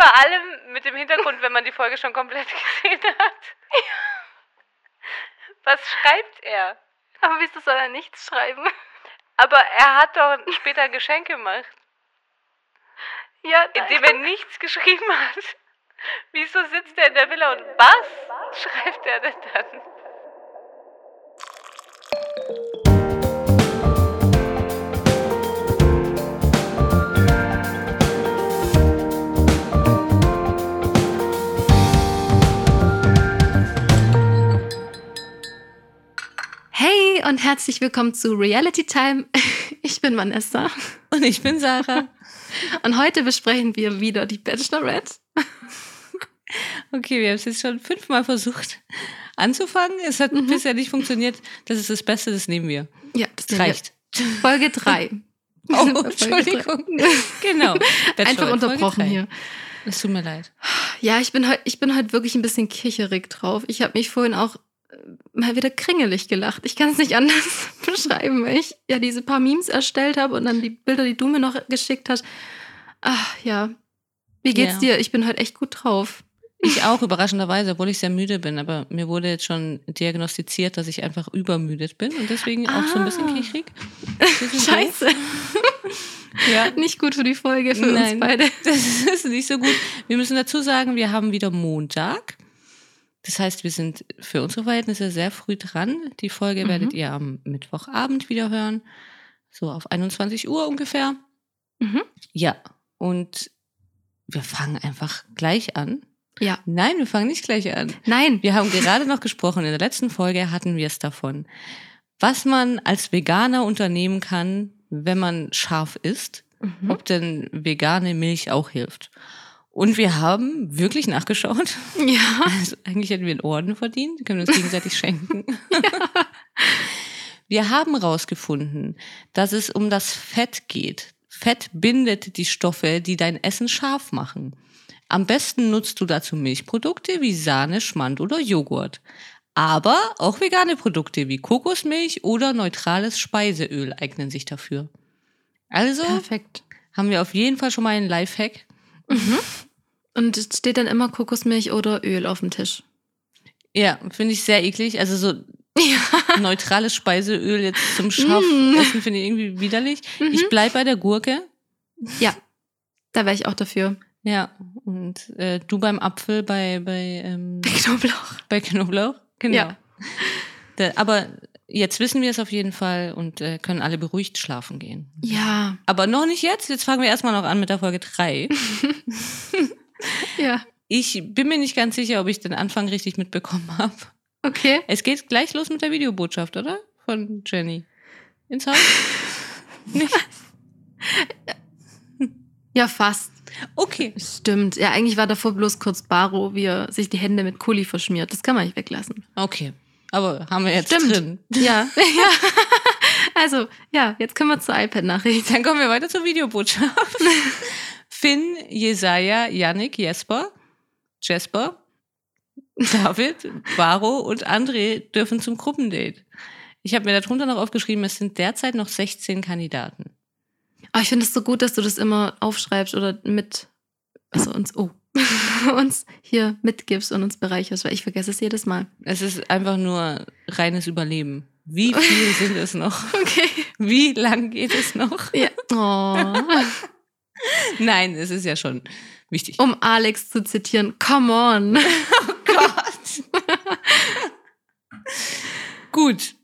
Vor allem mit dem Hintergrund, wenn man die Folge schon komplett gesehen hat. Was schreibt er? Aber wieso soll er nichts schreiben? Aber er hat doch später ein Geschenk gemacht, Ja, indem er nichts geschrieben hat. Wieso sitzt er in der Villa und was schreibt er denn dann? Und herzlich willkommen zu Reality Time. Ich bin Vanessa Und ich bin Sarah. und heute besprechen wir wieder die Bachelorette. Okay, wir haben es jetzt schon fünfmal versucht anzufangen. Es hat bisher nicht funktioniert. Das ist das Beste, das nehmen wir. Ja, das Es reicht. wir. Folge 3. Oh, Entschuldigung. Genau. Einfach unterbrochen hier. Es tut mir leid. Ja, ich bin heute ich bin heute wirklich ein bisschen kicherig drauf. Ich habe mich vorhin auch mal wieder kringelig gelacht. Ich kann es nicht anders beschreiben, weil ich ja diese paar Memes erstellt habe und dann die Bilder, die du mir noch geschickt hast. Ach ja. Wie geht's Ja. dir? Ich bin heute echt gut drauf. Ich auch, überraschenderweise, obwohl ich sehr müde bin. Aber mir wurde jetzt schon diagnostiziert, dass ich einfach übermüdet bin und deswegen auch so ein bisschen Ah. kichrig. Scheiße. Ja. Nicht gut für die Folge für uns Nein. beide. Das ist nicht so gut. Wir müssen dazu sagen, wir haben wieder Montag. Das heißt, wir sind für unsere Verhältnisse sehr früh dran. Die Folge Mhm. werdet ihr am Mittwochabend wieder hören. So auf 21 Uhr ungefähr. Mhm. Ja, und wir fangen einfach gleich an. Ja. Nein, wir fangen nicht gleich an. Nein. Wir haben gerade noch gesprochen, in der letzten Folge hatten wir es davon, was man als Veganer unternehmen kann, wenn man scharf isst Mhm. ob denn vegane Milch auch hilft. Und wir haben wirklich nachgeschaut. Ja. Also eigentlich hätten wir einen Orden verdient, können wir uns gegenseitig schenken. Wir haben herausgefunden, dass es um das Fett geht. Fett bindet die Stoffe, die dein Essen scharf machen. Am besten nutzt du dazu Milchprodukte wie Sahne, Schmand oder Joghurt. Aber auch vegane Produkte wie Kokosmilch oder neutrales Speiseöl eignen sich dafür. Also Perfekt. haben wir auf jeden Fall schon mal einen Lifehack. Und es steht dann immer Kokosmilch oder Öl auf dem Tisch. Ja, finde ich sehr eklig. Also so Ja. neutrales Speiseöl jetzt zum scharf Mm. essen finde ich irgendwie widerlich. Mhm. Ich bleib bei der Gurke. Ja. Da wäre ich auch dafür. Ja, und äh, du beim Apfel bei bei ähm, Knoblauch. bei Knoblauch. Genau. Ja. Da, aber jetzt wissen wir es auf jeden Fall und äh, können alle beruhigt schlafen gehen. Ja. Aber noch nicht jetzt. Jetzt fangen wir erstmal noch an mit der Folge 3. Ja. Ich bin mir nicht ganz sicher, ob ich den Anfang richtig mitbekommen habe. Okay. Es geht gleich los mit der Videobotschaft, oder? Von Jenny. Ins Haus? Nicht? Ja, fast. Okay. Stimmt. Ja, eigentlich war davor bloß kurz Baro, wie er sich die Hände mit Kuli verschmiert. Das kann man nicht weglassen. Okay. Aber haben wir jetzt Stimmt. drin. Ja. ja. Also, ja, jetzt kommen wir zur iPad-Nachricht. Dann kommen wir weiter zur Videobotschaft. Finn, Jesaja, Yannick, Jesper, Jesper, David, Varo und André dürfen zum Gruppendate. Ich habe mir darunter noch aufgeschrieben, es sind derzeit noch 16 Kandidaten. Aber ich finde es so gut, dass du das immer aufschreibst oder mit, also uns, oh, uns hier mitgibst und uns bereicherst, weil ich vergesse es jedes Mal. Es ist einfach nur reines Überleben. Wie viel sind es noch? Okay. Wie lang geht es noch? Ja. Oh. Nein, es ist ja schon wichtig. Um Alex zu zitieren, come on. Gott. Gut.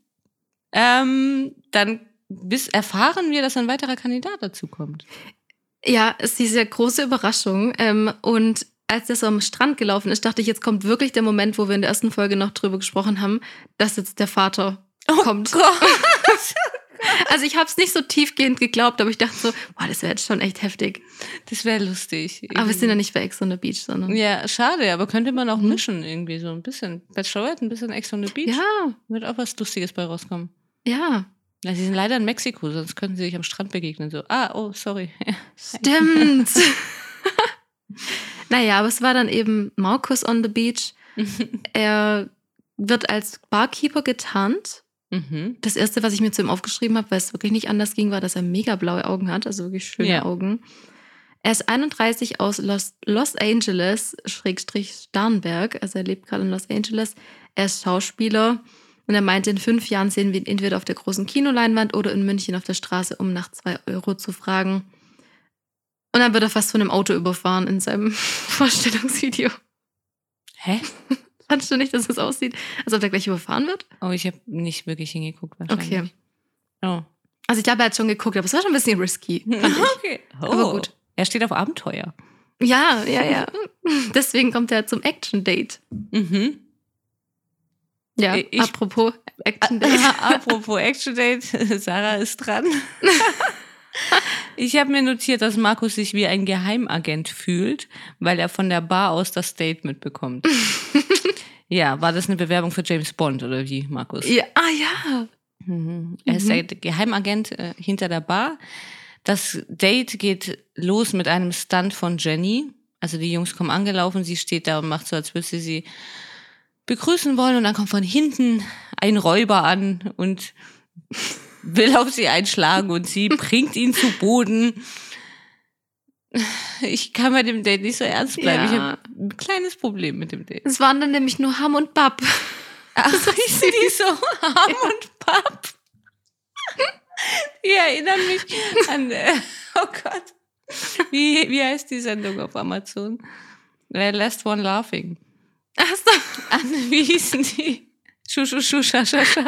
Ähm, dann bis erfahren wir, dass ein weiterer Kandidat dazu kommt. Ja, es ist diese große Überraschung. Ähm, und als das am Strand gelaufen ist, dachte ich, jetzt kommt wirklich der Moment, wo wir in der ersten Folge noch drüber gesprochen haben, dass jetzt der Vater kommt. Gott. Also ich habe es nicht so tiefgehend geglaubt, aber ich dachte so, boah, das wäre jetzt schon echt heftig. Das wäre lustig. Aber wir sind ja nicht bei Ex on the Beach, sondern Ja, schade, aber könnte man auch Mhm. mischen irgendwie so ein bisschen. Bachelorette, ein bisschen Ex on the Beach. ja, Wird auch was Lustiges bei rauskommen. ja, Ja, sie sind leider in Mexiko, sonst könnten sie sich am Strand begegnen. So, ah, oh, sorry. stimmt. naja, aber es war dann eben Markus on the Beach. Er wird als Barkeeper getarnt. mhm. Das erste, was ich mir zu ihm aufgeschrieben habe, weil es wirklich nicht anders ging, war, dass er mega blaue Augen hat, also wirklich schöne Ja. Augen. Er ist 31 aus Los, Los Angeles, Schrägstrich Starnberg. Also er lebt gerade in Los Angeles. Er ist Schauspieler. Und er meinte, in fünf Jahren sehen wir ihn entweder auf der großen Kinoleinwand oder in München auf der Straße, um nach zwei Euro zu fragen. Und dann wird er fast von einem Auto überfahren in seinem Vorstellungsvideo. Hä? Fandest du nicht, dass es aussieht, als ob der gleich überfahren wird? Oh, ich habe nicht wirklich hingeguckt wahrscheinlich. Okay. Oh. Also ich glaube, er hat schon geguckt, aber es war schon ein bisschen risky. Okay. Oh. Aber gut. Er steht auf Abenteuer. Ja, ja, ja. Deswegen kommt er zum Action-Date. Mhm. Ja, Ich- apropos Action-Date. Apropos Action Date, Sarah ist dran. Ich habe mir notiert, dass Markus sich wie ein Geheimagent fühlt, weil er von der Bar aus das Date mitbekommt. ja, war das eine Bewerbung für James Bond oder wie, Markus? Ja, ah ja. Mhm. Er ist der Geheimagent äh, hinter der Bar. Das Date geht los mit einem Stunt von Jenny. Also die Jungs kommen angelaufen, sie steht da und macht so, als würde sie sie begrüßen wollen. Und dann kommt von hinten ein Räuber an und will auf sie einschlagen und sie bringt ihn zu Boden. Ich kann bei dem Date nicht so ernst bleiben. Ich Ja. habe ein kleines Problem mit dem Date. Es waren dann nämlich nur Ham und Bab. Ach, hießen die so Ham und Papp? Die erinnern mich an, äh, oh Gott, wie, wie heißt die Sendung auf Amazon? Äh, Last One Laughing. Achso. An, wie hießen die? Schu, schu, schu, scha, scha, scha.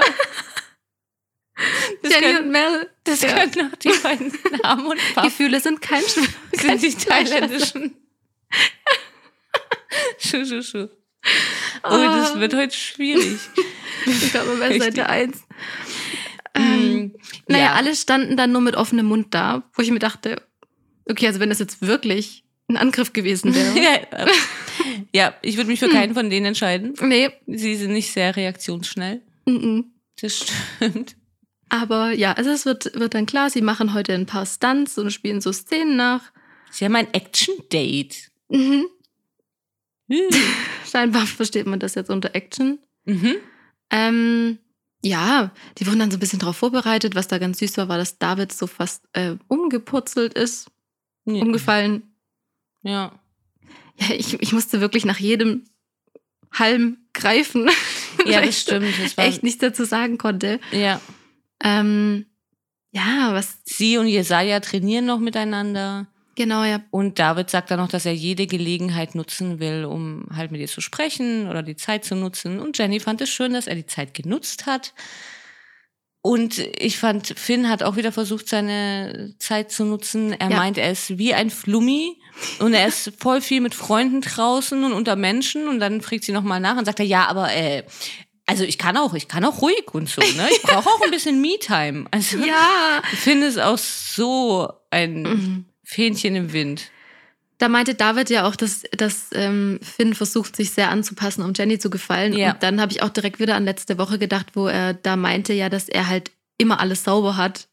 Das Jenny und können, Mel. das Ja. können auch die beiden Ham und Papp. Gefühle sind kein sind die thailändischen. Schu, schu, schu. Oh, das wird heute schwierig. Ich glaube, bei. Seite 1. Ähm, Mm, naja, ja. alle standen dann nur mit offenem Mund da, wo ich mir dachte, okay, also wenn das jetzt wirklich ein Angriff gewesen wäre. ja, ja, ich würde mich für keinen von denen entscheiden. nee, Sie sind nicht sehr reaktionsschnell. -mm. Das stimmt. aber ja, also es wird, wird dann klar, sie machen heute ein paar Stunts und spielen so Szenen nach. Sie haben ein Action-Date. Mhm. Hm. Scheinbar versteht man das jetzt unter Action. mhm. Ähm, ja, die wurden dann so ein bisschen darauf vorbereitet. Was da ganz süß war, war, dass David so fast äh, umgepurzelt ist, Ja. umgefallen. Ja. Ja, ich, ich musste wirklich nach jedem Halm greifen. Ja, das ich stimmt. Das war, echt nichts dazu sagen konnte. ja. Ähm, ja, was Sie und Jesaja trainieren noch miteinander. genau, ja. Und David sagt dann noch, dass er jede Gelegenheit nutzen will, um halt mit ihr zu sprechen oder die Zeit zu nutzen. Und Jenny fand es schön, dass er die Zeit genutzt hat. Und ich fand, Finn hat auch wieder versucht, seine Zeit zu nutzen. Er Ja. meint, er ist wie ein Flummi und er ist voll viel mit Freunden draußen und unter Menschen. Und dann fragt sie nochmal nach und sagt er, ja, aber äh, also ich kann auch, ich kann auch ruhig und so, ne? Ich brauche auch ein bisschen Me-Time. Also Ja. Finn ist auch so ein Mhm. Fähnchen im Wind. Da meinte David ja auch, dass, dass ähm, Finn versucht, sich sehr anzupassen, um Jenny zu gefallen. Ja. Und dann habe ich auch direkt wieder an letzte Woche gedacht, wo er da meinte ja, dass er halt immer alles sauber hat.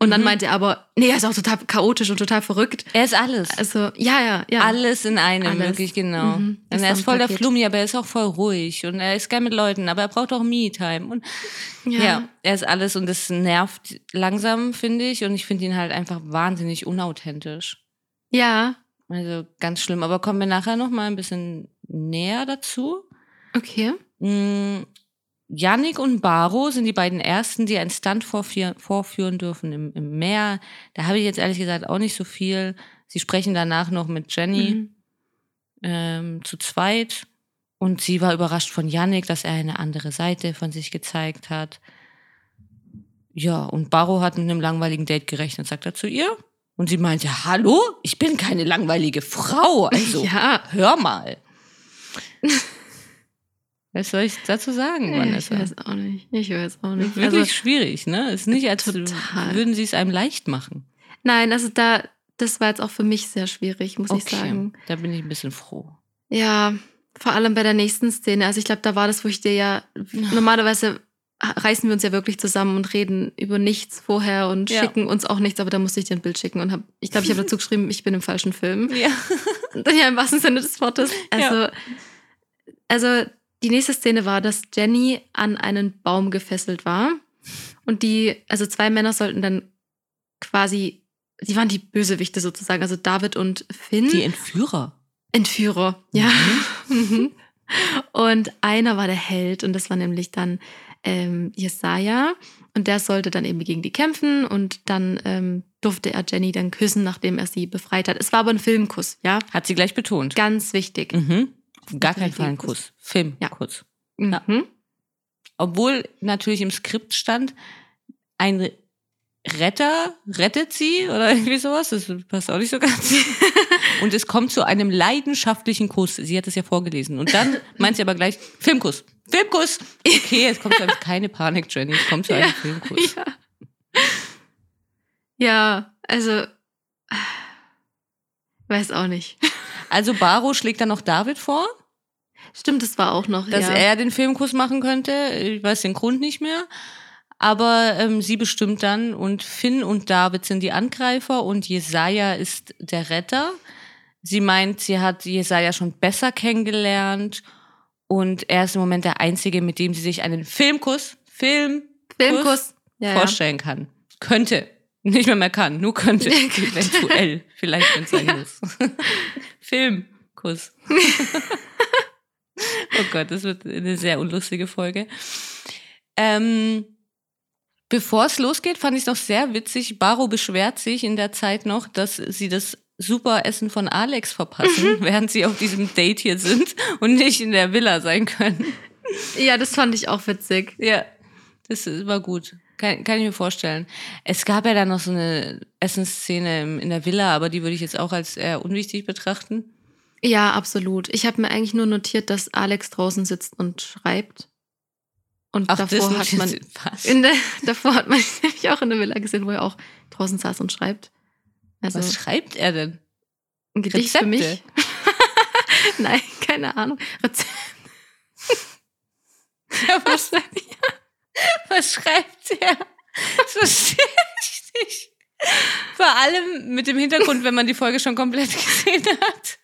Und dann Mhm. meinte er aber, nee, er ist auch total chaotisch und total verrückt. Er ist alles. Also, ja, ja, ja. Alles in einem, Alles. wirklich genau. Mhm. Und er ist voll der. Flummi, aber er ist auch voll ruhig und er ist gern mit Leuten, aber er braucht auch Me-Time. Und ja. er ist alles und das nervt langsam, finde ich. Und ich finde ihn halt einfach wahnsinnig unauthentisch. Ja, Also ganz schlimm. Aber kommen wir nachher noch mal ein bisschen näher dazu. okay. Mm, Yannick und Baro sind die beiden ersten, die einen Stunt vorführen, vorführen dürfen im, im Meer. Da habe ich jetzt ehrlich gesagt auch nicht so viel. Sie sprechen danach noch mit Jenny Mhm. ähm, zu zweit. Und sie war überrascht von Yannick, dass er eine andere Seite von sich gezeigt hat. Ja, und Baro hat mit einem langweiligen Date gerechnet, sagt er zu ihr. Und sie meinte, hallo, ich bin keine langweilige Frau. Also, Ja. hör mal. Was soll ich dazu sagen, ich Vanessa? weiß auch nicht. Ich weiß auch nicht. Wirklich Also, schwierig, ne? Ist nicht, als Total. würden sie es einem leicht machen. nein, also da, das war jetzt auch für mich sehr schwierig, muss ich sagen. da bin ich ein bisschen froh. Ja, vor allem bei der nächsten Szene. Also ich glaube, da war das, wo ich dir ja, normalerweise reißen wir uns ja wirklich zusammen und reden über nichts vorher und Ja. schicken uns auch nichts, aber da musste ich dir ein Bild schicken und hab, ich glaube, ich habe dazu geschrieben, ich bin im falschen Film. Ja. Ja, im wahrsten Sinne des Wortes. Also, also die nächste Szene war, dass Jenny an einen Baum gefesselt war und die, also zwei Männer sollten dann quasi die waren die Bösewichte sozusagen, also David und Finn. Die Entführer. Entführer, ja. Mhm. und einer war der Held und das war nämlich dann ähm, Jesaja. Und der sollte dann eben gegen die kämpfen und dann ähm, durfte er Jenny dann küssen, nachdem er sie befreit hat. Es war aber ein Filmkuss, ja. Hat sie gleich betont. Ganz wichtig. Mhm. Gar Definitiv Fall ein Kuss. Kuss. Filmkuss. Ja. Mhm. Obwohl natürlich im Skript stand, ein Retter rettet sie oder irgendwie sowas. Das passt auch nicht so ganz. Und es kommt zu einem leidenschaftlichen Kuss. Sie hat es ja vorgelesen. Und dann meint sie aber gleich, Filmkuss. Filmkuss. Okay, es kommt einem, keine Panik, Jenny. Es kommt zu einem Ja. Filmkuss. Ja. ja, also weiß auch nicht. Also Baro schlägt dann noch David vor, Stimmt, das war auch noch. dass ja. er den Filmkuss machen könnte. Ich weiß den Grund nicht mehr. Aber ähm, sie bestimmt dann und Finn und David sind die Angreifer und Jesaja ist der Retter. Sie meint, sie hat Jesaja schon besser kennengelernt und er ist im Moment der Einzige, mit dem sie sich einen Filmkuss, Film, Filmkuss. Ja, vorstellen kann. Könnte. Nicht mehr mehr kann, nur könnte. Eventuell. Vielleicht, wenn es sein Ja. muss. Filmkuss. oh Gott, das wird eine sehr unlustige Folge. Ähm, bevor es losgeht, fand ich es noch sehr witzig. Baro beschwert sich in der Zeit noch, dass sie das super Essen von Alex verpassen, während sie auf diesem Date hier sind und nicht in der Villa sein können. ja, das fand ich auch witzig. Ja, das war gut. Kann, kann ich mir vorstellen. Es gab ja dann noch so eine Essensszene in der Villa, aber die würde ich jetzt auch als eher unwichtig betrachten. Ja, absolut. Ich habe mir eigentlich nur notiert, dass Alex draußen sitzt und schreibt. Und davor hat man der, davor hat man ihn nämlich auch in der Villa gesehen, wo er auch draußen saß und schreibt. Also was schreibt er denn? ein Gedicht für mich. Rezepte? Nein, keine Ahnung. Rezept. Ja, was, was schreibt er? Das verstehe ich nicht. Vor allem mit dem Hintergrund, wenn man die Folge schon komplett gesehen hat.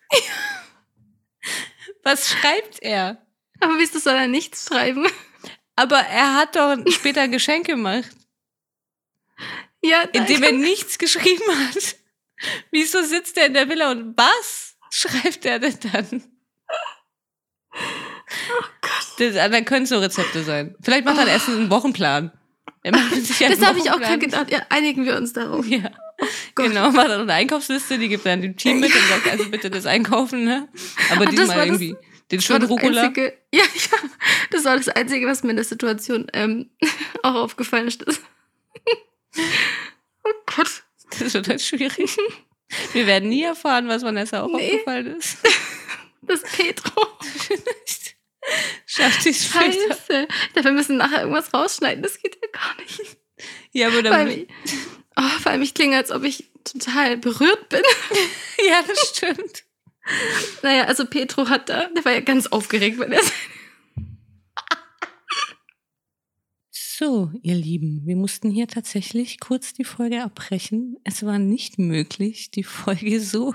Was schreibt er? Aber wieso soll er nichts schreiben? Aber er hat doch später ein Geschenk gemacht. Ja, indem er nichts geschrieben hat. Wieso sitzt er in der Villa und was schreibt er denn dann? Oh Gott. Das, dann können es so Rezepte sein. Vielleicht macht er einen Wochenplan. Er macht sich einen das habe ich auch Wochenplan. gerade gedacht. Ja, einigen wir uns darauf. Ja. Gott. Genau, macht er eine Einkaufsliste, die gibt er dann dem Team mit und sagt, also bitte das einkaufen, ne? Aber Ach, diesmal das- irgendwie den schönen das Rucola. Einzige, ja, ja, das war das Einzige, was mir in der Situation ähm, auch aufgefallen ist. oh Gott. Das wird halt schwierig. Wir werden nie erfahren, was Vanessa auch Nee. aufgefallen ist. Das Petro. Schafft sie es später. Scheiße. Wir müssen nachher irgendwas rausschneiden. Das geht ja gar nicht. Ja, aber dann, ich, oh, vor allem ich klinge, als ob ich total berührt bin. ja, das stimmt. Naja, also Petro hat da, der war ja ganz aufgeregt, weil er So, ihr Lieben, wir mussten hier tatsächlich kurz die Folge abbrechen. Es war nicht möglich, die Folge so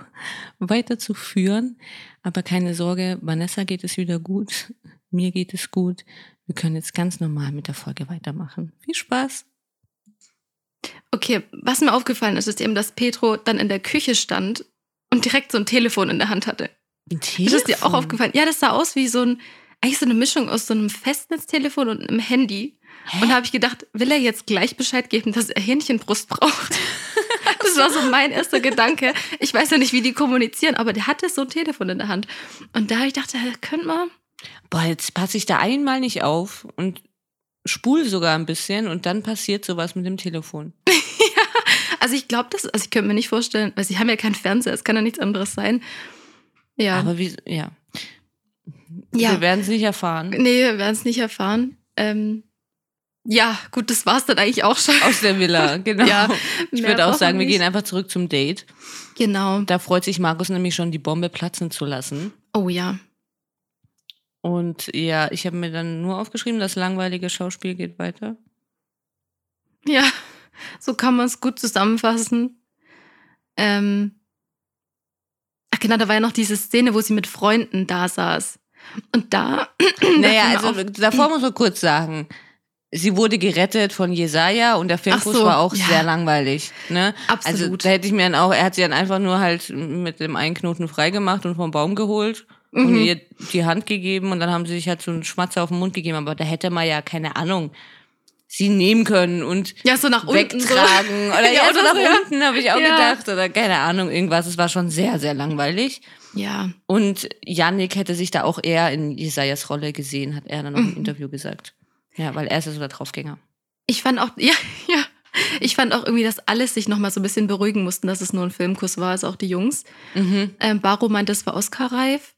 weiterzuführen. Aber keine Sorge, Vanessa geht es wieder gut. Mir geht es gut. Wir können jetzt ganz normal mit der Folge weitermachen. Viel Spaß. Okay, was mir aufgefallen ist, ist eben, dass Petro dann in der Küche stand und direkt so ein Telefon in der Hand hatte. Ein Ist das dir auch aufgefallen? Ja, das sah aus wie so ein, eigentlich so eine Mischung aus so einem Festnetztelefon und einem Handy. Und da habe ich gedacht, will er jetzt gleich Bescheid geben, dass er Hähnchenbrust braucht? Das war so mein erster Gedanke. Ich weiß ja nicht, wie die kommunizieren, aber der hatte so ein Telefon in der Hand. Und da ich gedacht, ja, könnte man. Boah, jetzt passe ich da einmal nicht auf und spul sogar ein bisschen und dann passiert sowas mit dem Telefon. Also ich glaube, das, also ich könnte mir nicht vorstellen, weil sie haben ja keinen Fernseher, es kann ja nichts anderes sein. Ja. Aber wie, ja. Ja. Wir werden es nicht erfahren. nee, wir werden es nicht erfahren. Ähm, ja, gut, das war's dann eigentlich auch schon. Aus der Villa, genau. Ja, ich würde auch sagen, wir nicht. gehen einfach zurück zum Date. Genau. Da freut sich Markus nämlich schon, die Bombe platzen zu lassen. Oh ja. Und ja, ich habe mir dann nur aufgeschrieben, das langweilige Schauspiel geht weiter. Ja, so kann man es gut zusammenfassen. Ähm, ach genau, da war ja noch diese Szene, wo sie mit Freunden da saß. Und da. Naja, also davor muss man kurz sagen, sie wurde gerettet von Jesaja und der Filmkurs Ach so, war auch ja. sehr langweilig. Ne? Also Absolut. da hätte ich mir dann auch, er hat sie dann einfach nur halt mit dem einen Knoten freigemacht und vom Baum geholt und Mhm. ihr die Hand gegeben und dann haben sie sich halt so einen Schmatzer auf den Mund gegeben, aber da hätte man ja, keine Ahnung, sie nehmen können und Ja, so nach unten. wegtragen. So. Oder ja, so oder nach ja. unten, habe ich auch Ja. gedacht. Oder keine Ahnung, irgendwas. Es war schon sehr, sehr langweilig. Ja. Und Yannick hätte sich da auch eher in Jesajas Rolle gesehen, hat er dann noch im Mhm. Interview gesagt. Ja, weil er ist ja so der Draufgänger. Ich fand auch, ja, ja. Ich fand auch irgendwie, dass alles sich nochmal so ein bisschen beruhigen mussten, dass es nur ein Filmkuss war, also auch die Jungs. Mhm. Ähm, Baro meinte, es war Oscar-reif.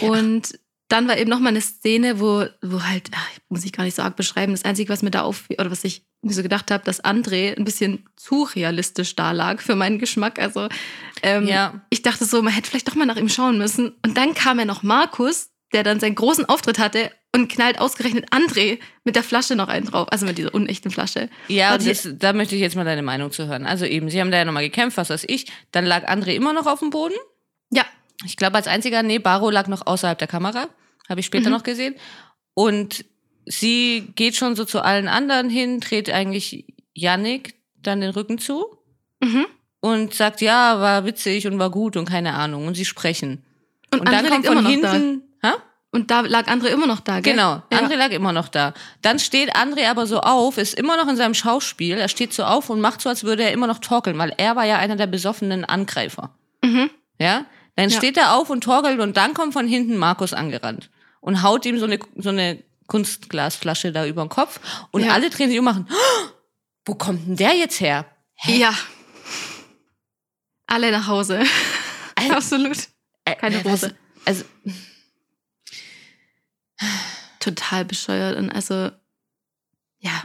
Und dann war eben nochmal eine Szene, wo, wo halt, ach, muss ich gar nicht so arg beschreiben, das Einzige, was mir da auf, oder was ich mir so gedacht habe, dass André ein bisschen zu realistisch da lag für meinen Geschmack. Also ähm, Ja. ich dachte so, man hätte vielleicht doch mal nach ihm schauen müssen. Und dann kam ja noch Markus, der dann seinen großen Auftritt hatte und knallt ausgerechnet André mit der Flasche noch einen drauf, also mit dieser unechten Flasche. Ja, das, da möchte ich jetzt mal deine Meinung zu hören. Also eben, sie haben da ja nochmal gekämpft, was weiß ich. Dann lag André immer noch auf dem Boden. Ja, Ich glaube, als einziger, nee, Baro lag noch außerhalb der Kamera. Habe ich später Mhm. noch gesehen. Und sie geht schon so zu allen anderen hin, dreht eigentlich Yannick dann den Rücken zu mhm. und sagt, ja, war witzig und war gut und keine Ahnung. Und sie sprechen. Und, Und, dann kommt von noch hinten. Ha? Und da lag André immer noch da, gell? Genau, Ja. André lag immer noch da. Dann steht André aber so auf, ist immer noch in seinem Schauspiel. Er steht so auf und macht so, als würde er immer noch torkeln, weil er war ja einer der besoffenen Angreifer. Mhm. Ja? Dann Ja. steht er auf und torkelt und dann kommt von hinten Markus angerannt und haut ihm so eine, so eine Kunstglasflasche da über den Kopf und Ja. alle drehen sich um und machen, "Oh, wo kommt denn der jetzt her? Hä? Ja. Alle nach Hause. Absolut. Äh, Keine was- Hose. Also, Total bescheuert. Und also, ja.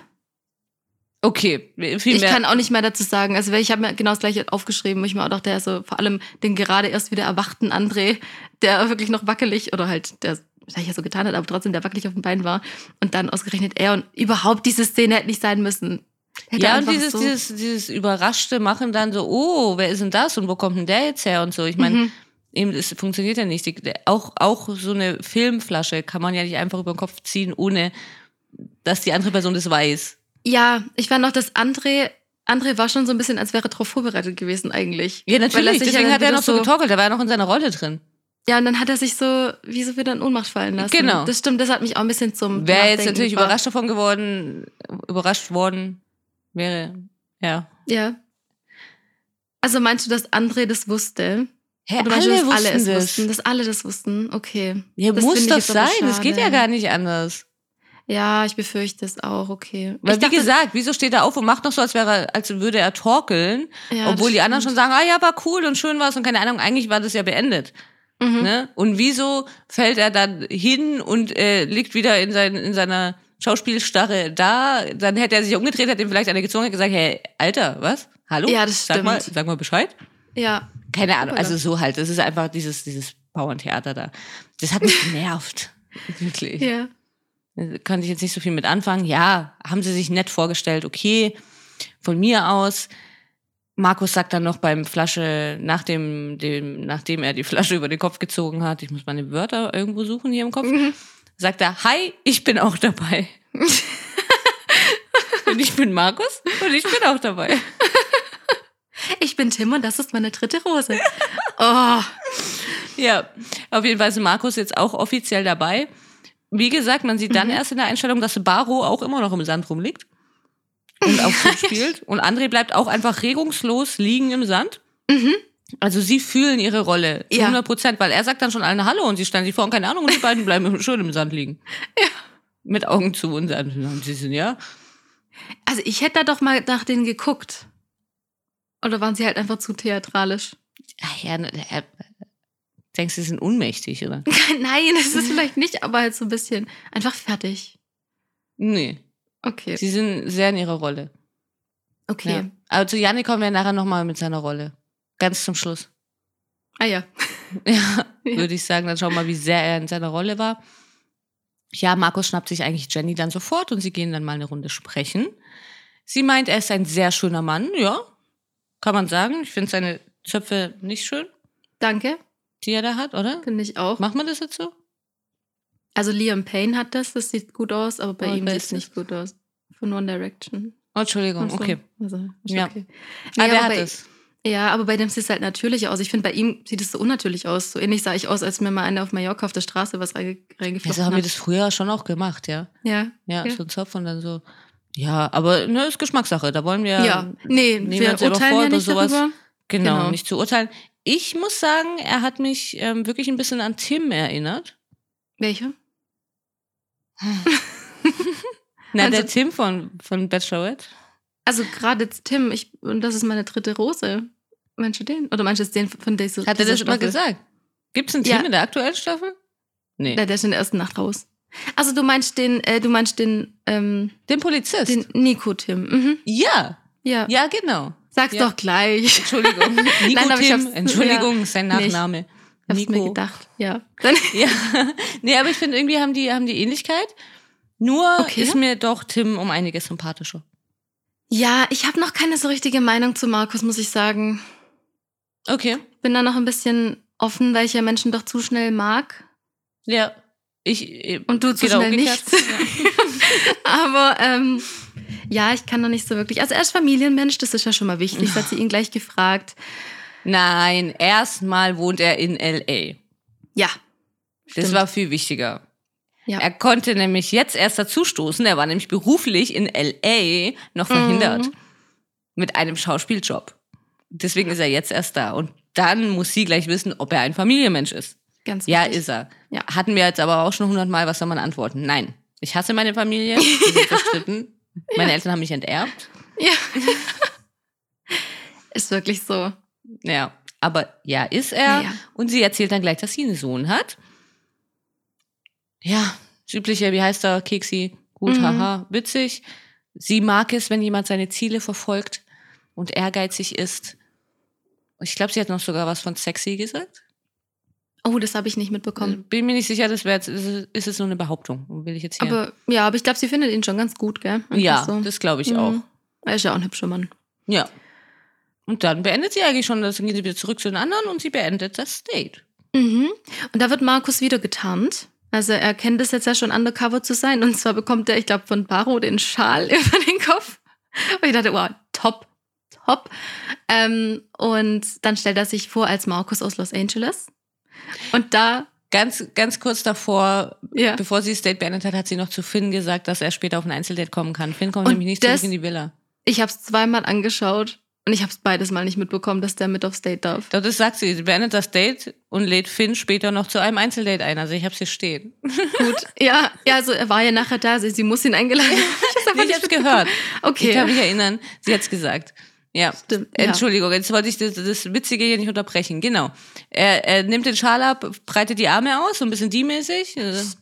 okay, viel Ich mehr. kann auch nicht mehr dazu sagen. Also, ich habe mir genau das gleiche aufgeschrieben, wo ich mir auch dachte, also vor allem den gerade erst wieder erwachten André, der wirklich noch wackelig oder halt, der vielleicht ja so getan hat, aber trotzdem der wackelig auf dem Bein war. Und dann ausgerechnet er und überhaupt diese Szene hätte nicht sein müssen. Hätte ja, und dieses, so- dieses, dieses überraschte Machen dann so, oh, wer ist denn das und wo kommt denn der jetzt her und so. Ich meine, Mhm. Eben, es funktioniert ja nicht. Die, auch, auch so eine Filmflasche kann man ja nicht einfach über den Kopf ziehen, ohne dass die andere Person das weiß. Ja, ich fand auch, dass André, André war schon so ein bisschen, als wäre er darauf vorbereitet gewesen eigentlich. Ja, er natürlich. ja Deswegen dann hat er noch so getorkelt. Der war ja noch in seiner Rolle drin. Ja, und dann hat er sich so, wie so wieder in Ohnmacht fallen lassen. Genau. Das stimmt, das hat mich auch ein bisschen zum Wäre jetzt natürlich gebracht. überrascht davon geworden, überrascht worden, wäre, ja. Ja. Also meinst du, dass André das wusste? Hä, Oder meinst du, alle alle wussten es das. wussten? Dass alle das wussten? Okay. Ja, Das muss das sein. Das geht ja gar nicht anders. Ja, ich befürchte es auch, okay. Weil ich wie dachte- gesagt, wieso steht er auf und macht noch so, als wäre, als würde er torkeln, Ja, obwohl die anderen schon stimmt. sagen, ah ja, war cool und schön war es und keine Ahnung, eigentlich war das ja beendet. Mhm. Ne? Und wieso fällt er dann hin und äh, liegt wieder in, sein, in seiner Schauspielstarre da? Dann hätte er sich umgedreht, hat ihm vielleicht eine gezogen und gesagt, hey, Alter, was? Hallo? Ja, das Sag mal, stimmt. sag mal Bescheid. Ja. Keine Ahnung, also so halt. Das ist einfach dieses, dieses Bauerntheater da. Das hat mich genervt. Wirklich. Ja. Da Konnte ich jetzt nicht so viel mit anfangen. Ja, haben sie sich nett vorgestellt, okay. Von mir aus. Markus sagt dann noch beim Flasche, nach dem, dem, nachdem er die Flasche über den Kopf gezogen hat, ich muss meine Wörter irgendwo suchen hier im Kopf, Mhm. sagt er, hi, ich bin auch dabei. und ich bin Markus und ich bin auch dabei. Ich bin Tim und das ist meine dritte Rose. Oh. Ja, auf jeden Fall ist Markus jetzt auch offiziell dabei. Wie gesagt, man sieht dann Mhm. erst in der Einstellung, dass Baro auch immer noch im Sand rumliegt und auch gut spielt. Und André bleibt auch einfach regungslos liegen im Sand. Mhm. Also sie fühlen ihre Rolle zu Ja. 100 Prozent, weil er sagt dann schon allen Hallo und sie stellen sich vor und keine Ahnung und die beiden bleiben schön im Sand liegen. Ja. Mit Augen zu und sie sind ja. Also ich hätte da doch mal nach denen geguckt. Oder waren sie halt einfach zu theatralisch? Ach ja, ne, er, denkst du, sie sind unmächtig, oder? Nein, das ist vielleicht nicht, aber halt so ein bisschen einfach fertig. Nee, Okay. sie sind sehr in ihrer Rolle. Okay. Ja. Aber zu Janik kommen wir nachher nochmal mit seiner Rolle. Ganz zum Schluss. Ah ja. Ja, Ja. würde ich sagen, dann schauen wir mal, wie sehr er in seiner Rolle war. Ja, Markus schnappt sich eigentlich Jenny dann sofort und sie gehen dann mal eine Runde sprechen. Sie meint, er ist ein sehr schöner Mann, ja, kann man sagen. Ich finde seine Zöpfe nicht schön, Danke. die er da hat, oder? Finde ich auch. Macht man das jetzt so? Also Liam Payne hat das, das sieht gut aus, aber bei Oh, ihm wer sieht ist es nicht gut aus. Von One Direction. Oh, Entschuldigung, Ach so, okay. Also, ist Ja. okay. Ah, Nee, der aber hat bei, es. Ja, aber bei dem sieht es halt natürlich aus. Ich finde, bei ihm sieht es so unnatürlich aus. So ähnlich sah ich aus, als mir mal einer auf Mallorca auf der Straße was reinge Ja, reingeflochten so haben wir hat. das früher schon auch gemacht, ja. Ja, Ja, Ja. so ein Zopf und dann so. Ja, aber ne, ist Geschmackssache. Da wollen wir ja. Nee, wir urteilen vor ja nicht sowas. darüber. genau, Genau. nicht zu urteilen. Ich muss sagen, er hat mich ähm, wirklich ein bisschen an Tim erinnert. Welche? Na, der Also- Tim von, von Bachelorette. Also gerade Tim, ich, und das ist meine dritte Rose. Meinst du den? Oder meinst du den von dieser Hat er das schon mal gesagt? Gibt es einen Tim Ja. in der aktuellen Staffel? Nee. Ja, der ist in der ersten Nacht raus. Also du meinst den, äh, du meinst den, ähm, Den Polizist. den Nico Tim. Mhm. ja, Ja. ja, genau. Sag's Ja. doch gleich. Entschuldigung. Nico Nein, Tim, Entschuldigung, ist sein Nachname. Hab's Nico. mir gedacht. Ja. Dann, Ja, nee, aber ich finde, irgendwie haben die, haben die Ähnlichkeit. Nur Okay. ist mir doch Tim um einiges sympathischer. ja, ich habe noch keine so richtige Meinung zu Markus, muss ich sagen. Okay. Bin da noch ein bisschen offen, weil ich ja Menschen doch zu schnell mag. Ja. Ich, äh, Und du zu Genau, schnell nicht. Aber ähm, ja, ich kann noch nicht so wirklich. Also er ist Familienmensch, das ist ja schon mal wichtig. Das hat sie ihn gleich gefragt. Nein, erstmal wohnt er in L.A. Ja. Das Stimmt. war viel wichtiger. Ja. Er konnte nämlich jetzt erst dazustoßen. Er war nämlich beruflich in L.A. noch verhindert. Mhm. Mit einem Schauspieljob. Deswegen ist er jetzt erst da. Und dann muss sie gleich wissen, ob er ein Familienmensch ist. Ganz Ja, ist er. Ja. Hatten wir jetzt aber auch schon hundertmal, was soll man antworten? Nein. Ich hasse meine Familie. Wir sind verstritten. Meine Eltern haben mich enterbt. Ja. ist wirklich so. Ja. Aber ja, ist er. Ja. Und sie erzählt dann gleich, dass sie einen Sohn hat. Ja, übliche, wie heißt er? Keksi. Gut, Mhm. haha, witzig. Sie mag es, wenn jemand seine Ziele verfolgt und ehrgeizig ist. Ich glaube, sie hat noch sogar was von sexy gesagt. Oh, das habe ich nicht mitbekommen. Bin mir nicht sicher, das wäre jetzt, ist es- ist es nur eine Behauptung. Will ich jetzt hier. Aber ja, aber ich glaube, sie findet ihn schon ganz gut, gell? Einfach ja, so. das glaube ich Mhm. auch. Er ist ja auch ein hübscher Mann. Ja. Und dann beendet sie eigentlich schon, dann geht sie wieder zurück zu den anderen und sie beendet das Date. Mhm. Und da wird Markus wieder getarnt. Also er kennt es jetzt ja schon undercover zu sein. Und zwar bekommt er, ich glaube, von Baro den Schal über den Kopf. Und ich dachte, wow, top, top. Ähm, und dann stellt er sich vor als Markus aus Los Angeles. Und da, Ganz, ganz kurz davor, ja. bevor sie das Date beendet hat, hat sie noch zu Finn gesagt, dass er später auf ein Einzeldate kommen kann. Finn kommt Und nämlich nicht das- zurück in die Villa. Ich habe es zweimal angeschaut und ich habe es beides mal nicht mitbekommen, dass der mit aufs Date darf. Doch, das sagt sie. Sie beendet das Date und lädt Finn später noch zu einem Einzeldate ein. Also ich habe hier stehen. Gut. Ja, ja, also er war ja nachher da, also sie muss ihn eingeladen haben. Ich habe nicht gehört. Okay. Ich kann mich erinnern. Sie hat's gesagt. Ja. Stimmt, ja. Entschuldigung, jetzt wollte ich das, das Witzige hier nicht unterbrechen. Genau. Er, er nimmt den Schal ab, breitet die Arme aus, so ein bisschen die-mäßig. Stimmt,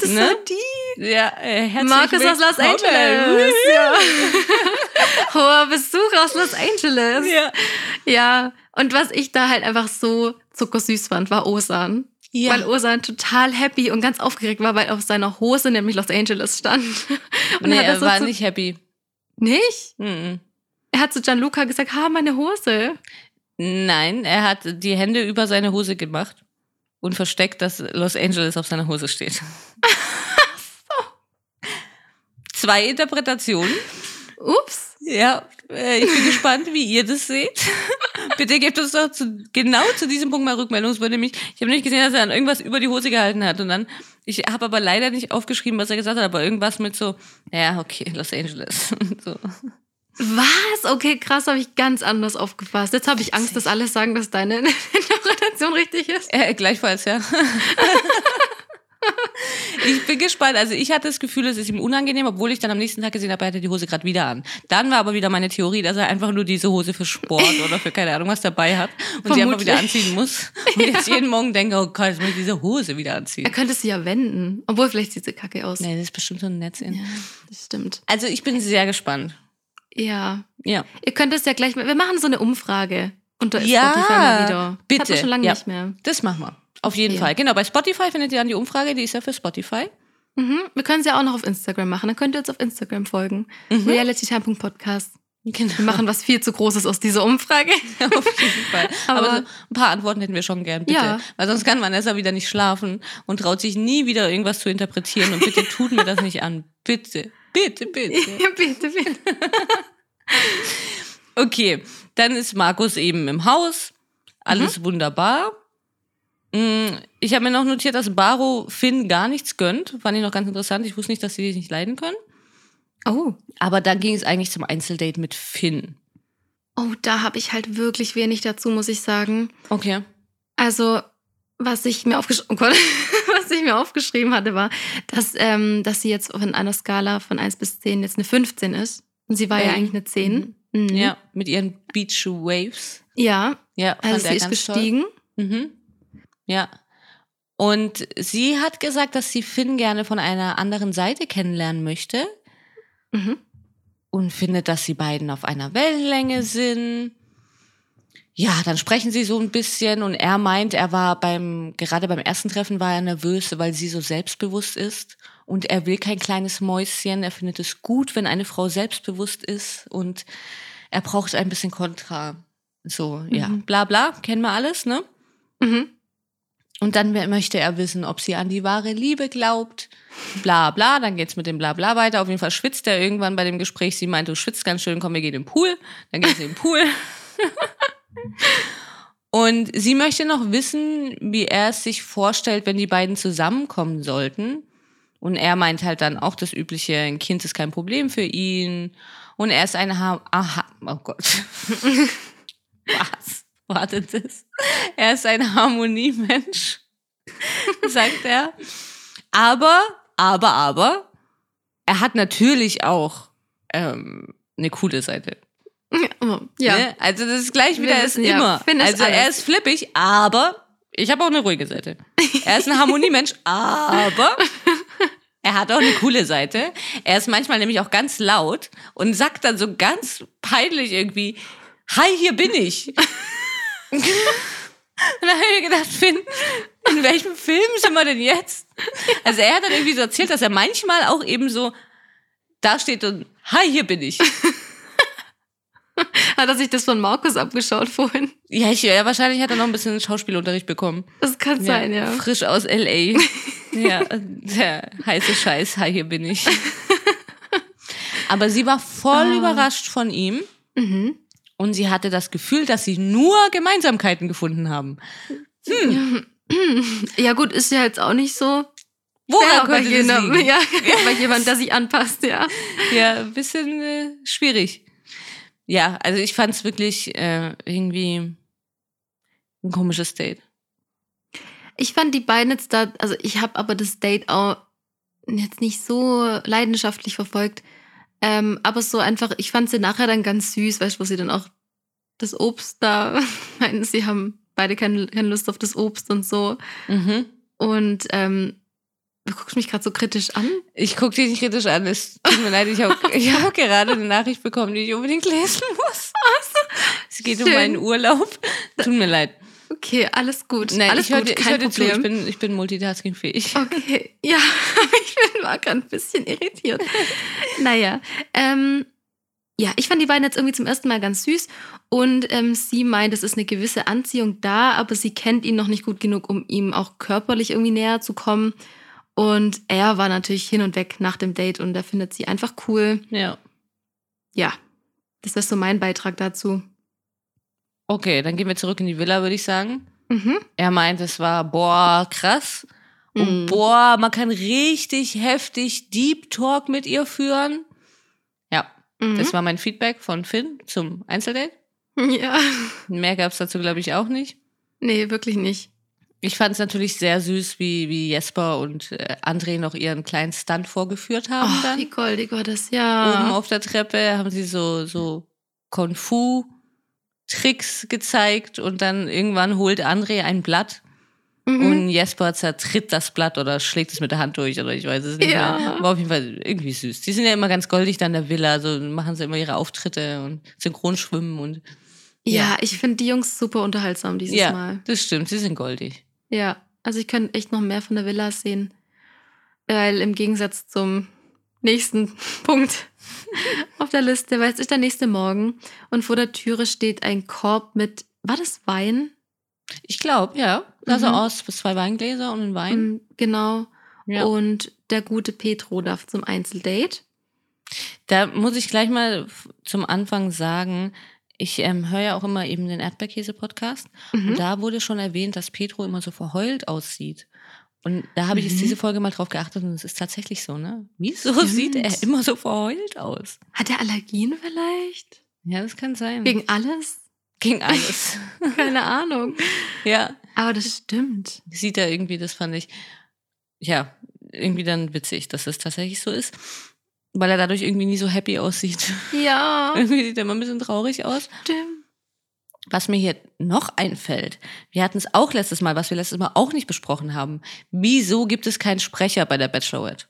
das Ne? war die. Ja, äh, herzlich Markus aus Los. Angeles. Ja. Hoher Besuch aus Los Angeles. Ja. Ja. Und was ich da halt einfach so zuckersüß fand, war Osan. Ja. Weil Osan total happy und ganz aufgeregt war, weil auf seiner Hose nämlich Los Angeles stand. Und nee, er war nicht happy. Nicht? Mhm. Er hat zu Gianluca gesagt, ha, meine Hose. Nein, er hat die Hände über seine Hose gemacht und versteckt, dass Los Angeles auf seiner Hose steht. Zwei Interpretationen. Ups. Ja, äh, ich bin gespannt, wie ihr das seht. Bitte gebt uns doch zu, genau zu diesem Punkt mal Rückmeldung. Es würde mich, ich habe nicht gesehen, dass er an irgendwas über die Hose gehalten hat. Und dann, ich habe aber leider nicht aufgeschrieben, was er gesagt hat, aber irgendwas mit so, ja, okay, Los Angeles. Und so. Was? Okay, krass, habe ich ganz anders aufgefasst. Jetzt habe ich Angst, dass alle sagen, dass deine Interpretation richtig ist. Äh, gleichfalls, ja. ich bin gespannt. Also ich hatte das Gefühl, es ist ihm unangenehm, obwohl ich dann am nächsten Tag gesehen habe, er hatte die Hose gerade wieder an. Dann war aber wieder meine Theorie, dass er einfach nur diese Hose für Sport oder für keine Ahnung was dabei hat und die einfach wieder Vermutlich. anziehen muss. Und jetzt jeden Morgen denke, oh Gott, jetzt muss ich diese Hose wieder anziehen. Er könnte sie ja wenden. Obwohl, vielleicht sieht sie kacke aus. Nee, das ist bestimmt so ein Netz. in. Ja, das stimmt. Also ich bin sehr gespannt. Ja. Ja. Ihr könnt es ja gleich, wir machen so eine Umfrage unter Ja, Spotify mal wieder. Das hat bitte. man schon lange Ja. nicht mehr. Das machen wir. Auf jeden Okay. Fall. Genau, bei Spotify findet ihr dann die Umfrage, die ist ja für Spotify. Mhm. Wir können es ja auch noch auf Instagram machen. Dann könnt ihr uns auf Instagram folgen. Mhm. Realitytime.podcast. Genau. Wir machen was viel zu Großes aus dieser Umfrage. Auf jeden Fall. Aber, Aber- so ein paar Antworten hätten wir schon gern, bitte. Ja. Weil sonst kann Vanessa wieder nicht schlafen und traut sich nie wieder irgendwas zu interpretieren. Und bitte tut mir das nicht an. Bitte. Bitte, bitte. bitte, bitte. Okay, dann ist Markus eben im Haus. Alles wunderbar. Mm, Ich habe mir noch notiert, dass Baro Finn gar nichts gönnt. Fand ich noch ganz interessant. Ich wusste nicht, dass sie dich nicht leiden können. Oh. Aber dann ging es eigentlich zum Einzeldate mit Finn. Oh, da habe ich halt wirklich wenig dazu, muss ich sagen. Okay. Also, was ich mir aufgeschrieben, oh Gott, ich mir aufgeschrieben hatte, war, dass, ähm, dass sie jetzt von einer Skala von 1 bis 10 jetzt eine 15 ist. Und sie war ja Ähm, eigentlich eine 10. Mhm. Ja, mit ihren Beach Waves. Ja, Ja, also sie ist ganz toll. gestiegen. Mhm. Ja. Und sie hat gesagt, dass sie Finn gerne von einer anderen Seite kennenlernen möchte Mhm. und findet, dass sie beiden auf einer Wellenlänge sind. Ja, dann sprechen sie so ein bisschen und er meint, er war beim, gerade beim ersten Treffen war er nervös, weil sie so selbstbewusst ist und er will kein kleines Mäuschen. Er findet es gut, wenn eine Frau selbstbewusst ist und er braucht ein bisschen Kontra. So, ja, Mhm. bla bla, kennen wir alles, ne? Mhm. Und dann möchte er wissen, ob sie an die wahre Liebe glaubt. Bla bla, dann geht's mit dem Bla bla weiter. Auf jeden Fall schwitzt er irgendwann bei dem Gespräch. Sie meint, du schwitzt ganz schön, komm, wir gehen in den Pool. Dann geht sie in den Pool. Und sie möchte noch wissen, wie er es sich vorstellt, wenn die beiden zusammenkommen sollten. Und er meint halt dann auch das Übliche, ein Kind ist kein Problem für ihn. Und er ist ein ha Aha, oh Gott. Was? Wartet das? Er ist ein Harmoniemensch, sagt er. Aber, aber, aber, er hat natürlich auch ähm, eine coole Seite. Ja. Ne? Also das ist gleich wieder ist ja, immer. Also er alles. ist flippig, aber ich habe auch eine ruhige Seite. Er ist ein Harmoniemensch, aber er hat auch eine coole Seite. Er ist manchmal nämlich auch ganz laut und sagt dann so ganz peinlich irgendwie, hi, hier bin ich. und dann habe ich mir gedacht, Finn, in welchem Film sind wir denn jetzt? Also er hat dann irgendwie so erzählt, dass er manchmal auch eben so da steht und hi, hier bin ich. Hat er sich das von Markus abgeschaut vorhin? Ja, ich, ja, wahrscheinlich hat er noch ein bisschen Schauspielunterricht bekommen. Das kann sein, ja. Frisch aus L.A. ja, der heiße Scheiß, hi, hier bin ich. Aber sie war voll Ah. überrascht von ihm Mhm. und sie hatte das Gefühl, dass sie nur Gemeinsamkeiten gefunden haben. Ja gut, ist ja jetzt auch nicht so bei, könnte das jemandem, liegen? ja, bei jemandem, der sich anpasst, ja. Ja, ein bisschen äh, schwierig. Ja, also ich fand es wirklich äh, irgendwie ein komisches Date. Ich fand die beiden jetzt da, also ich habe aber das Date auch jetzt nicht so leidenschaftlich verfolgt. Ähm, aber so einfach, ich fand sie nachher dann ganz süß, weißt du, wo sie dann auch das Obst da meinten, sie haben beide keine, keine Lust auf das Obst und so. Mhm. Und ähm, du guckst mich gerade so kritisch an. Ich gucke dich nicht kritisch an. Es tut mir leid, ich habe ich hab gerade eine Nachricht bekommen, die ich unbedingt lesen muss. Es geht um Schön. meinen Urlaub. Tut mir leid. Okay, alles gut. Nein, alles ich gut, ich kein hör dir zu. Ich Problem. bin, ich bin multitaskingfähig. Okay, ja, ich bin, war gerade ein bisschen irritiert. naja, ähm, ja, ich fand die beiden jetzt irgendwie zum ersten Mal ganz süß und ähm, sie meint, es ist eine gewisse Anziehung da, aber sie kennt ihn noch nicht gut genug, um ihm auch körperlich irgendwie näher zu kommen. Und er war natürlich hin und weg nach dem Date und er findet sie einfach cool. Ja. Ja, das ist so mein Beitrag dazu. Okay, dann gehen wir zurück in die Villa, würde ich sagen. Mhm. Er meint, es war, boah, krass. Und Mhm. boah, man kann richtig heftig Deep Talk mit ihr führen. Ja, Mhm. das war mein Feedback von Finn zum Einzeldate. Ja, Mehr gab es dazu, glaube ich, auch nicht. nee, wirklich nicht. Ich fand es natürlich sehr süß, wie, wie Jesper und äh, André noch ihren kleinen Stunt vorgeführt haben. Oh, dann. wie goldig war das, Oben ja. auf der Treppe haben sie so, so Kung-Fu-Tricks gezeigt und dann irgendwann holt André ein Blatt Mhm. und Jesper zertritt das Blatt oder schlägt es mit der Hand durch oder ich weiß es nicht Ja. mehr. War auf jeden Fall irgendwie süß. Die sind ja immer ganz goldig da in der Villa, so machen sie immer ihre Auftritte und Synchronschwimmen und Ja, ich finde die Jungs super unterhaltsam dieses ja, Mal. das stimmt, sie sind goldig. Ja, also ich könnte echt noch mehr von der Villa sehen. Weil im Gegensatz zum nächsten Punkt auf der Liste, weil es ist der nächste Morgen und vor der Türe steht ein Korb mit, war das Wein? Ich glaube, ja. Sah so Mhm. aus, zwei Weingläser und ein Wein. Mm, Genau. Ja. Und der gute Petro darf zum Einzeldate. Da muss ich gleich mal zum Anfang sagen, ich ähm, höre ja auch immer eben den Erdbeerkäse-Podcast. Mhm. Und da wurde schon erwähnt, dass Petro immer so verheult aussieht. Und da habe ich jetzt Mhm. diese Folge mal drauf geachtet und es ist tatsächlich so, ne? Wieso Stimmt. sieht er immer so verheult aus? Hat er Allergien vielleicht? Ja, das kann sein. Gegen alles? Gegen alles. Keine Ahnung. ja, Aber das stimmt. sieht er irgendwie, das fand ich, ja, irgendwie dann witzig, dass das tatsächlich so ist. Weil er dadurch irgendwie nie so happy aussieht. Ja, irgendwie sieht er immer ein bisschen traurig aus. stimmt. Was mir hier noch einfällt, wir hatten es auch letztes Mal, was wir letztes Mal auch nicht besprochen haben. Wieso gibt es keinen Sprecher bei der Bachelorette?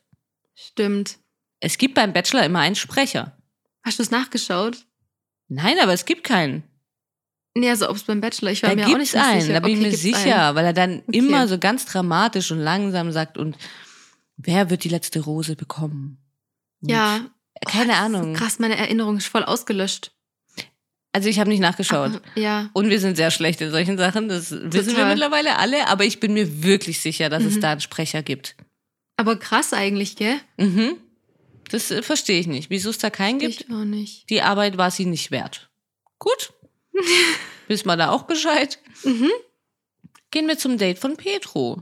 Stimmt. Es gibt beim Bachelor immer einen Sprecher. Hast du es nachgeschaut? Nein, aber es gibt keinen. Nee, also ob es beim Bachelor, ich war Da mir auch nicht einen, sicher. da bin Okay, ich mir sicher, einen. weil er dann Okay. immer so ganz dramatisch und langsam sagt und wer wird die letzte Rose bekommen? Ja. Keine Oh, das ist Ahnung. Krass, meine Erinnerung ist voll ausgelöscht. Also ich habe nicht nachgeschaut. Aber, ja. Und wir sind sehr schlecht in solchen Sachen, das wissen wir Total. mittlerweile alle, aber ich bin mir wirklich sicher, dass es Mhm. da einen Sprecher gibt. Aber krass eigentlich, gell? Mhm. Das äh, verstehe ich nicht. Wieso es da keinen gibt? Ich auch nicht. Die Arbeit war sie nicht wert. Gut. Wissen wir da auch Bescheid. Mhm. Gehen wir zum Date von Petro.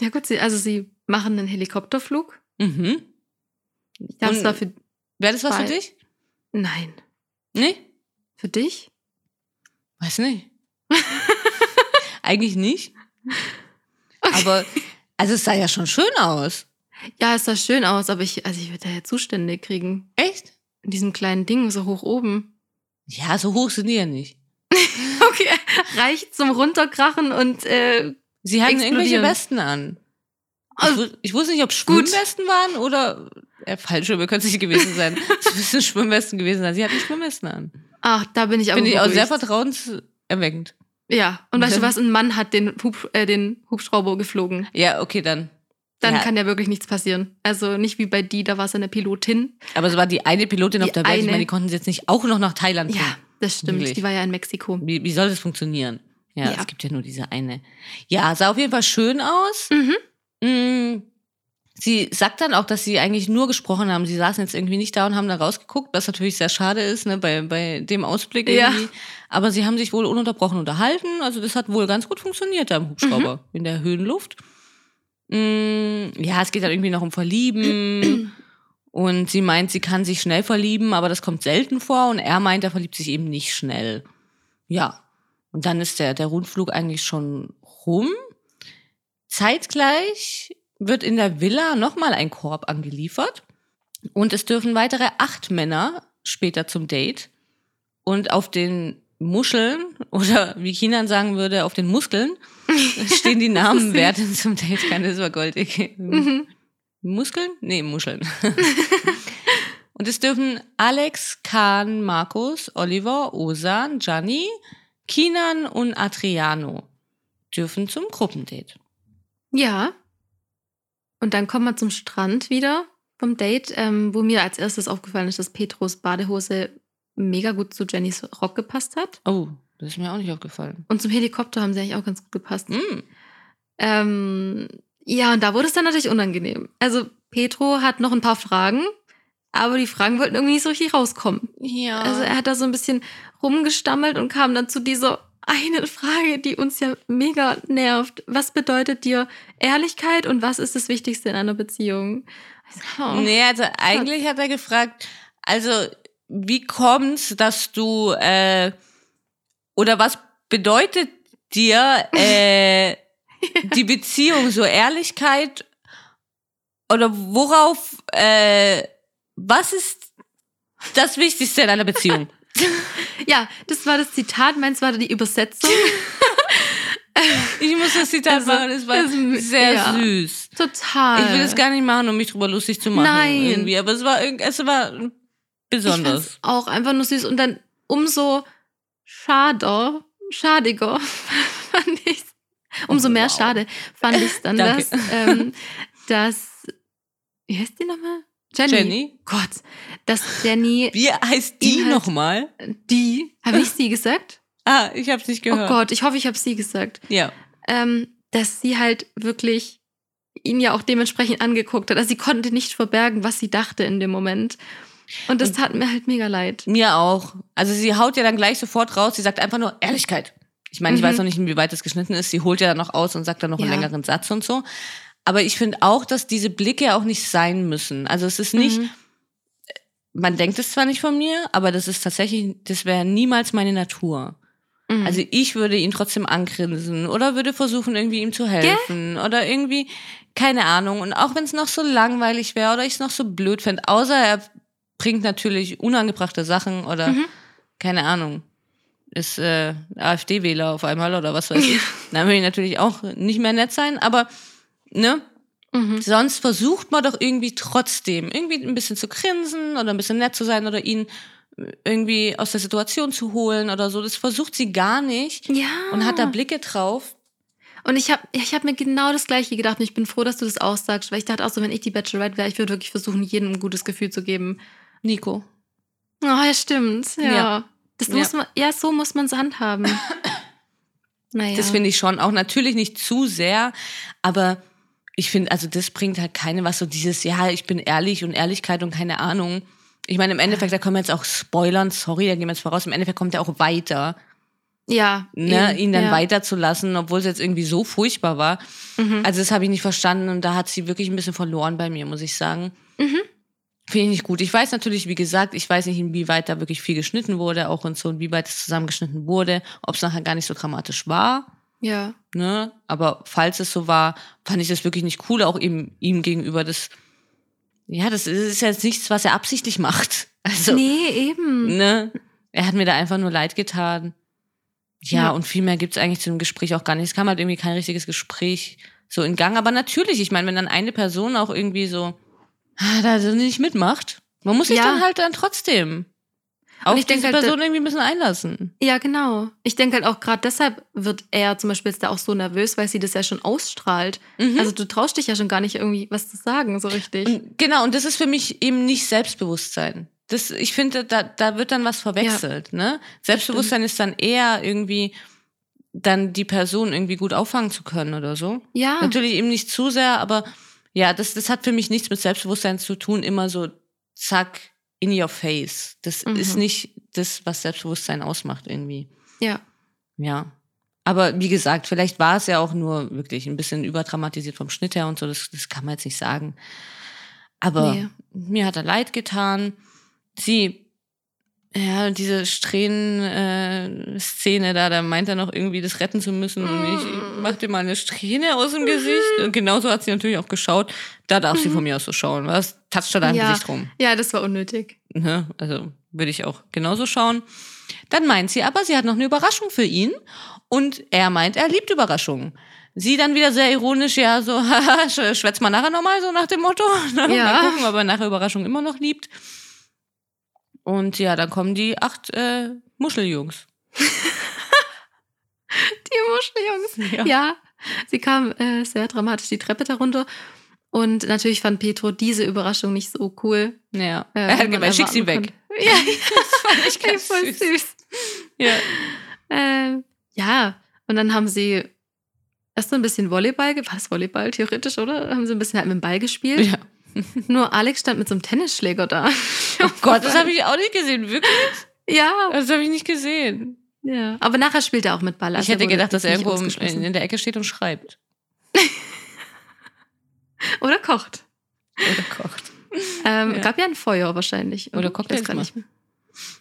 Ja gut, sie, also sie machen einen Helikopterflug. Mhm. Ich glaube, es war für... Wäre das was für dich? Nein. Nee? Für dich? Weiß nicht. Eigentlich nicht. Aber, also es sah ja schon schön aus. Ja, es sah schön aus, aber ich, also ich würde da ja Zustände kriegen. Echt? In diesem kleinen Ding, so hoch oben. Ja, so hoch sind die ja nicht. Okay, reicht zum Runterkrachen und äh, Sie hatten irgendwelche. Westen an. Ich, Also, ich wusste nicht, ob. Schwimmwesten waren oder äh, Fallschirme könnte es nicht gewesen sein. Es müssen Schwimmwesten gewesen sein. Sie hatten Schwimmwesten an. ach, da bin ich aber Finde ich auch sehr vertrauenserweckend. Ja, und weißt du Ja. was? Ein Mann hat den, Hub, äh, den Hubschrauber geflogen. Ja, okay, dann. Dann Ja. kann ja wirklich nichts passieren. Also nicht wie bei die, da war es eine Pilotin. Aber es war die eine Pilotin auf Die der Welt. Ich eine. meine, die konnten sie jetzt nicht auch noch nach Thailand Ja, fliegen. das stimmt. Wirklich. Die war ja in Mexiko. Wie, wie soll das funktionieren? Ja, Ja. es gibt ja nur diese eine. Ja, sah auf jeden Fall schön aus. Mhm. Mm, Sie sagt dann auch, dass sie eigentlich nur gesprochen haben. Sie saßen jetzt irgendwie nicht da und haben da rausgeguckt, was natürlich sehr schade ist, ne, bei, bei dem Ausblick Ja. irgendwie. Aber sie haben sich wohl ununterbrochen unterhalten. Also das hat wohl ganz gut funktioniert da im Hubschrauber, Mhm. in der Höhenluft. Mm, ja, es geht dann irgendwie noch um Verlieben. und sie meint, sie kann sich schnell verlieben, aber das kommt selten vor. Und er meint, er verliebt sich eben nicht schnell. Ja. Und dann ist der, der Rundflug eigentlich schon rum. Zeitgleich wird in der Villa nochmal ein Korb angeliefert. Und es dürfen weitere acht Männer später zum Date. Und auf den Muscheln, oder wie Kinan sagen würde, auf den Muskeln, stehen die Namen, wer denn zum Date kann. Das war goldig. Mhm. Muskeln? Nee, Muscheln. Und es dürfen Alex, Kahn, Markus, Oliver, Osan, Gianni, Kinan und Adriano dürfen zum Gruppendate. Ja. Und dann kommen wir zum Strand wieder vom Date, ähm, wo mir als erstes aufgefallen ist, dass Petros Badehose mega gut zu Jennys Rock gepasst hat. Oh, das ist mir auch nicht aufgefallen. Und zum Helikopter haben sie eigentlich auch ganz gut gepasst. Mm. Ähm, ja, und da wurde es dann natürlich unangenehm. Also Petro hat noch ein paar Fragen, aber die Fragen wollten irgendwie nicht so richtig rauskommen. Ja. Also er hat da so ein bisschen rumgestammelt und kam dann zu dieser einen Frage, die uns ja mega nervt. Was bedeutet dir Ehrlichkeit und was ist das Wichtigste in einer Beziehung? Also, oh. Nee, also eigentlich hat er gefragt, also wie kommt's, dass du äh, oder was bedeutet dir äh, die Beziehung, so Ehrlichkeit oder worauf, äh, was ist das Wichtigste in einer Beziehung? Ja, das war das Zitat, meins war die Übersetzung. Ich muss das Zitat Also, machen, es war es- sehr ja. süß. Total. Ich will es gar nicht machen, um mich drüber lustig zu machen. Nein. Irgendwie, aber es war, es war besonders. auch einfach nur süß und dann umso schader, schadiger fand ich Umso mehr Wow. schade fand ich dann, dass, ähm, dass wie heißt die nochmal? Jenny. Jenny? Gott, dass Jenny, Wie heißt die halt- nochmal? die, habe ich sie gesagt? Ah, ich hab's nicht Oh gehört. Gott, ich hoffe, ich habe sie gesagt. Ja. Ähm, dass sie halt wirklich ihn ja auch dementsprechend angeguckt hat. Also sie konnte nicht verbergen, was sie dachte in dem Moment. Und das tat mir halt mega leid. Mir auch. Also sie haut ja dann gleich sofort raus, sie sagt einfach nur Ehrlichkeit. Ich meine, ich Mhm. weiß noch nicht, inwieweit das geschnitten ist. Sie holt ja dann noch aus und sagt dann noch einen Ja. längeren Satz und so. Aber ich finde auch, dass diese Blicke auch nicht sein müssen. Also es ist nicht, Mhm. man denkt es zwar nicht von mir, aber das ist tatsächlich, das wäre niemals meine Natur. Mhm. Also ich würde ihn trotzdem angrinsen oder würde versuchen, irgendwie ihm zu helfen oder irgendwie, keine Ahnung. Und auch wenn es noch so langweilig wäre oder ich es noch so blöd fände, außer er bringt natürlich unangebrachte Sachen oder Mhm. keine Ahnung, ist äh, AfD-Wähler auf einmal oder was weiß ich. Dann will ich natürlich auch nicht mehr nett sein, aber ne, Mhm. sonst versucht man doch irgendwie trotzdem irgendwie ein bisschen zu grinsen oder ein bisschen nett zu sein oder ihn irgendwie aus der Situation zu holen oder so. Das versucht sie gar nicht Ja. und hat da Blicke drauf. Und ich habe ich hab mir genau das Gleiche gedacht. Und ich bin froh, dass du das auch sagst, weil ich dachte auch so, wenn ich die Bachelorette wäre, ich würde wirklich versuchen, jedem ein gutes Gefühl zu geben. Nico. Oh, ja, stimmt. Ja. Ja. Das Ja. muss man, ja, so muss man es handhaben. Naja. Das finde ich schon auch natürlich nicht zu sehr, aber ich finde, also das bringt halt keine was so dieses, ja, ich bin ehrlich und Ehrlichkeit und keine Ahnung. Ich meine, im Endeffekt, da können wir jetzt auch spoilern, sorry, da gehen wir jetzt voraus, im Endeffekt kommt er auch weiter, Ja. ne, eben, ihn dann ja. weiterzulassen, obwohl es jetzt irgendwie so furchtbar war. Mhm. Also das habe ich nicht verstanden und da hat sie wirklich ein bisschen verloren bei mir, muss ich sagen. Mhm. Finde ich nicht gut. Ich weiß natürlich, wie gesagt, ich weiß nicht, inwieweit da wirklich viel geschnitten wurde, auch und so, inwieweit es zusammengeschnitten wurde, ob es nachher gar nicht so dramatisch war. Ja. Ne? Aber falls es so war, fand ich das wirklich nicht cool, auch ihm, ihm gegenüber. Das, ja, das ist jetzt nichts, was er absichtlich macht. Also, nee, eben. ne? Er hat mir da einfach nur leid getan. Ja, Ja. und viel mehr gibt's eigentlich zu dem Gespräch auch gar nicht. Es kam halt irgendwie kein richtiges Gespräch so in Gang. Aber natürlich, ich meine, wenn dann eine Person auch irgendwie so ah, da nicht mitmacht, man muss sich Ja. dann halt dann trotzdem auf ich denk diese halt, Person irgendwie ein bisschen einlassen. Ja, genau. Ich denke halt auch gerade deshalb wird er zum Beispiel jetzt da auch so nervös, weil sie das ja schon ausstrahlt. Mhm. Also du traust dich ja schon gar nicht irgendwie was zu sagen, so richtig. Und, genau, und das ist für mich eben nicht Selbstbewusstsein. Das, ich finde, da, da wird dann was verwechselt. Ne? Selbstbewusstsein ist dann eher irgendwie dann die Person irgendwie gut auffangen zu können oder so. ja. Natürlich eben nicht zu sehr, aber ja, das, das hat für mich nichts mit Selbstbewusstsein zu tun. Immer so, zack, in your face. Das Mhm. ist nicht das, was Selbstbewusstsein ausmacht irgendwie. Ja. Ja. Aber wie gesagt, vielleicht war es ja auch nur wirklich ein bisschen überdramatisiert vom Schnitt her und so, das, das kann man jetzt nicht sagen. Aber Nee. mir hat er leid getan. Sie, ja, diese Strähnen-Szene da, da meint er noch irgendwie, das retten zu müssen. Und ich mach dir mal eine Strähne aus dem Gesicht. Und genauso hat sie natürlich auch geschaut. Da darf sie von mir aus so schauen. Was toucht da dein Ja. Gesicht rum? Ja, das war unnötig. Ne? Also würde ich auch genauso schauen. Dann meint sie aber, sie hat noch eine Überraschung für ihn. Und er meint, er liebt Überraschungen. Sie dann wieder sehr ironisch, ja, so, haha, sch- schwätz mal nachher nochmal, so nach dem Motto. Ne? Ja. Mal gucken, ob er nachher Überraschung immer noch liebt. Und ja, dann kommen die acht äh, Muscheljungs. Die Muscheljungs. Ja. Ja. Sie kam äh, sehr dramatisch die Treppe darunter. Und natürlich fand Petro diese Überraschung nicht so cool. Ja. äh, er hat gemeint, schick sie weg. Ja, Das fand ich ganz voll süß. süß. Ja. Ähm, ja, und dann haben sie erst so ein bisschen Volleyball, war das Volleyball theoretisch, oder? Haben sie ein bisschen halt mit dem Ball gespielt. ja. Nur Alex stand mit so einem Tennisschläger da. Oh Gott, das habe ich auch nicht gesehen, wirklich? Ja, Das habe ich nicht gesehen. ja. Aber nachher spielt er auch mit Ball. Ich also hätte wurde gedacht, dass er irgendwo in, der Ecke steht und schreibt. Oder kocht. Oder kocht. Ähm, Ja. Gab ja ein Feuer wahrscheinlich. Oder Ich Cocktails weiß gar nicht mehr.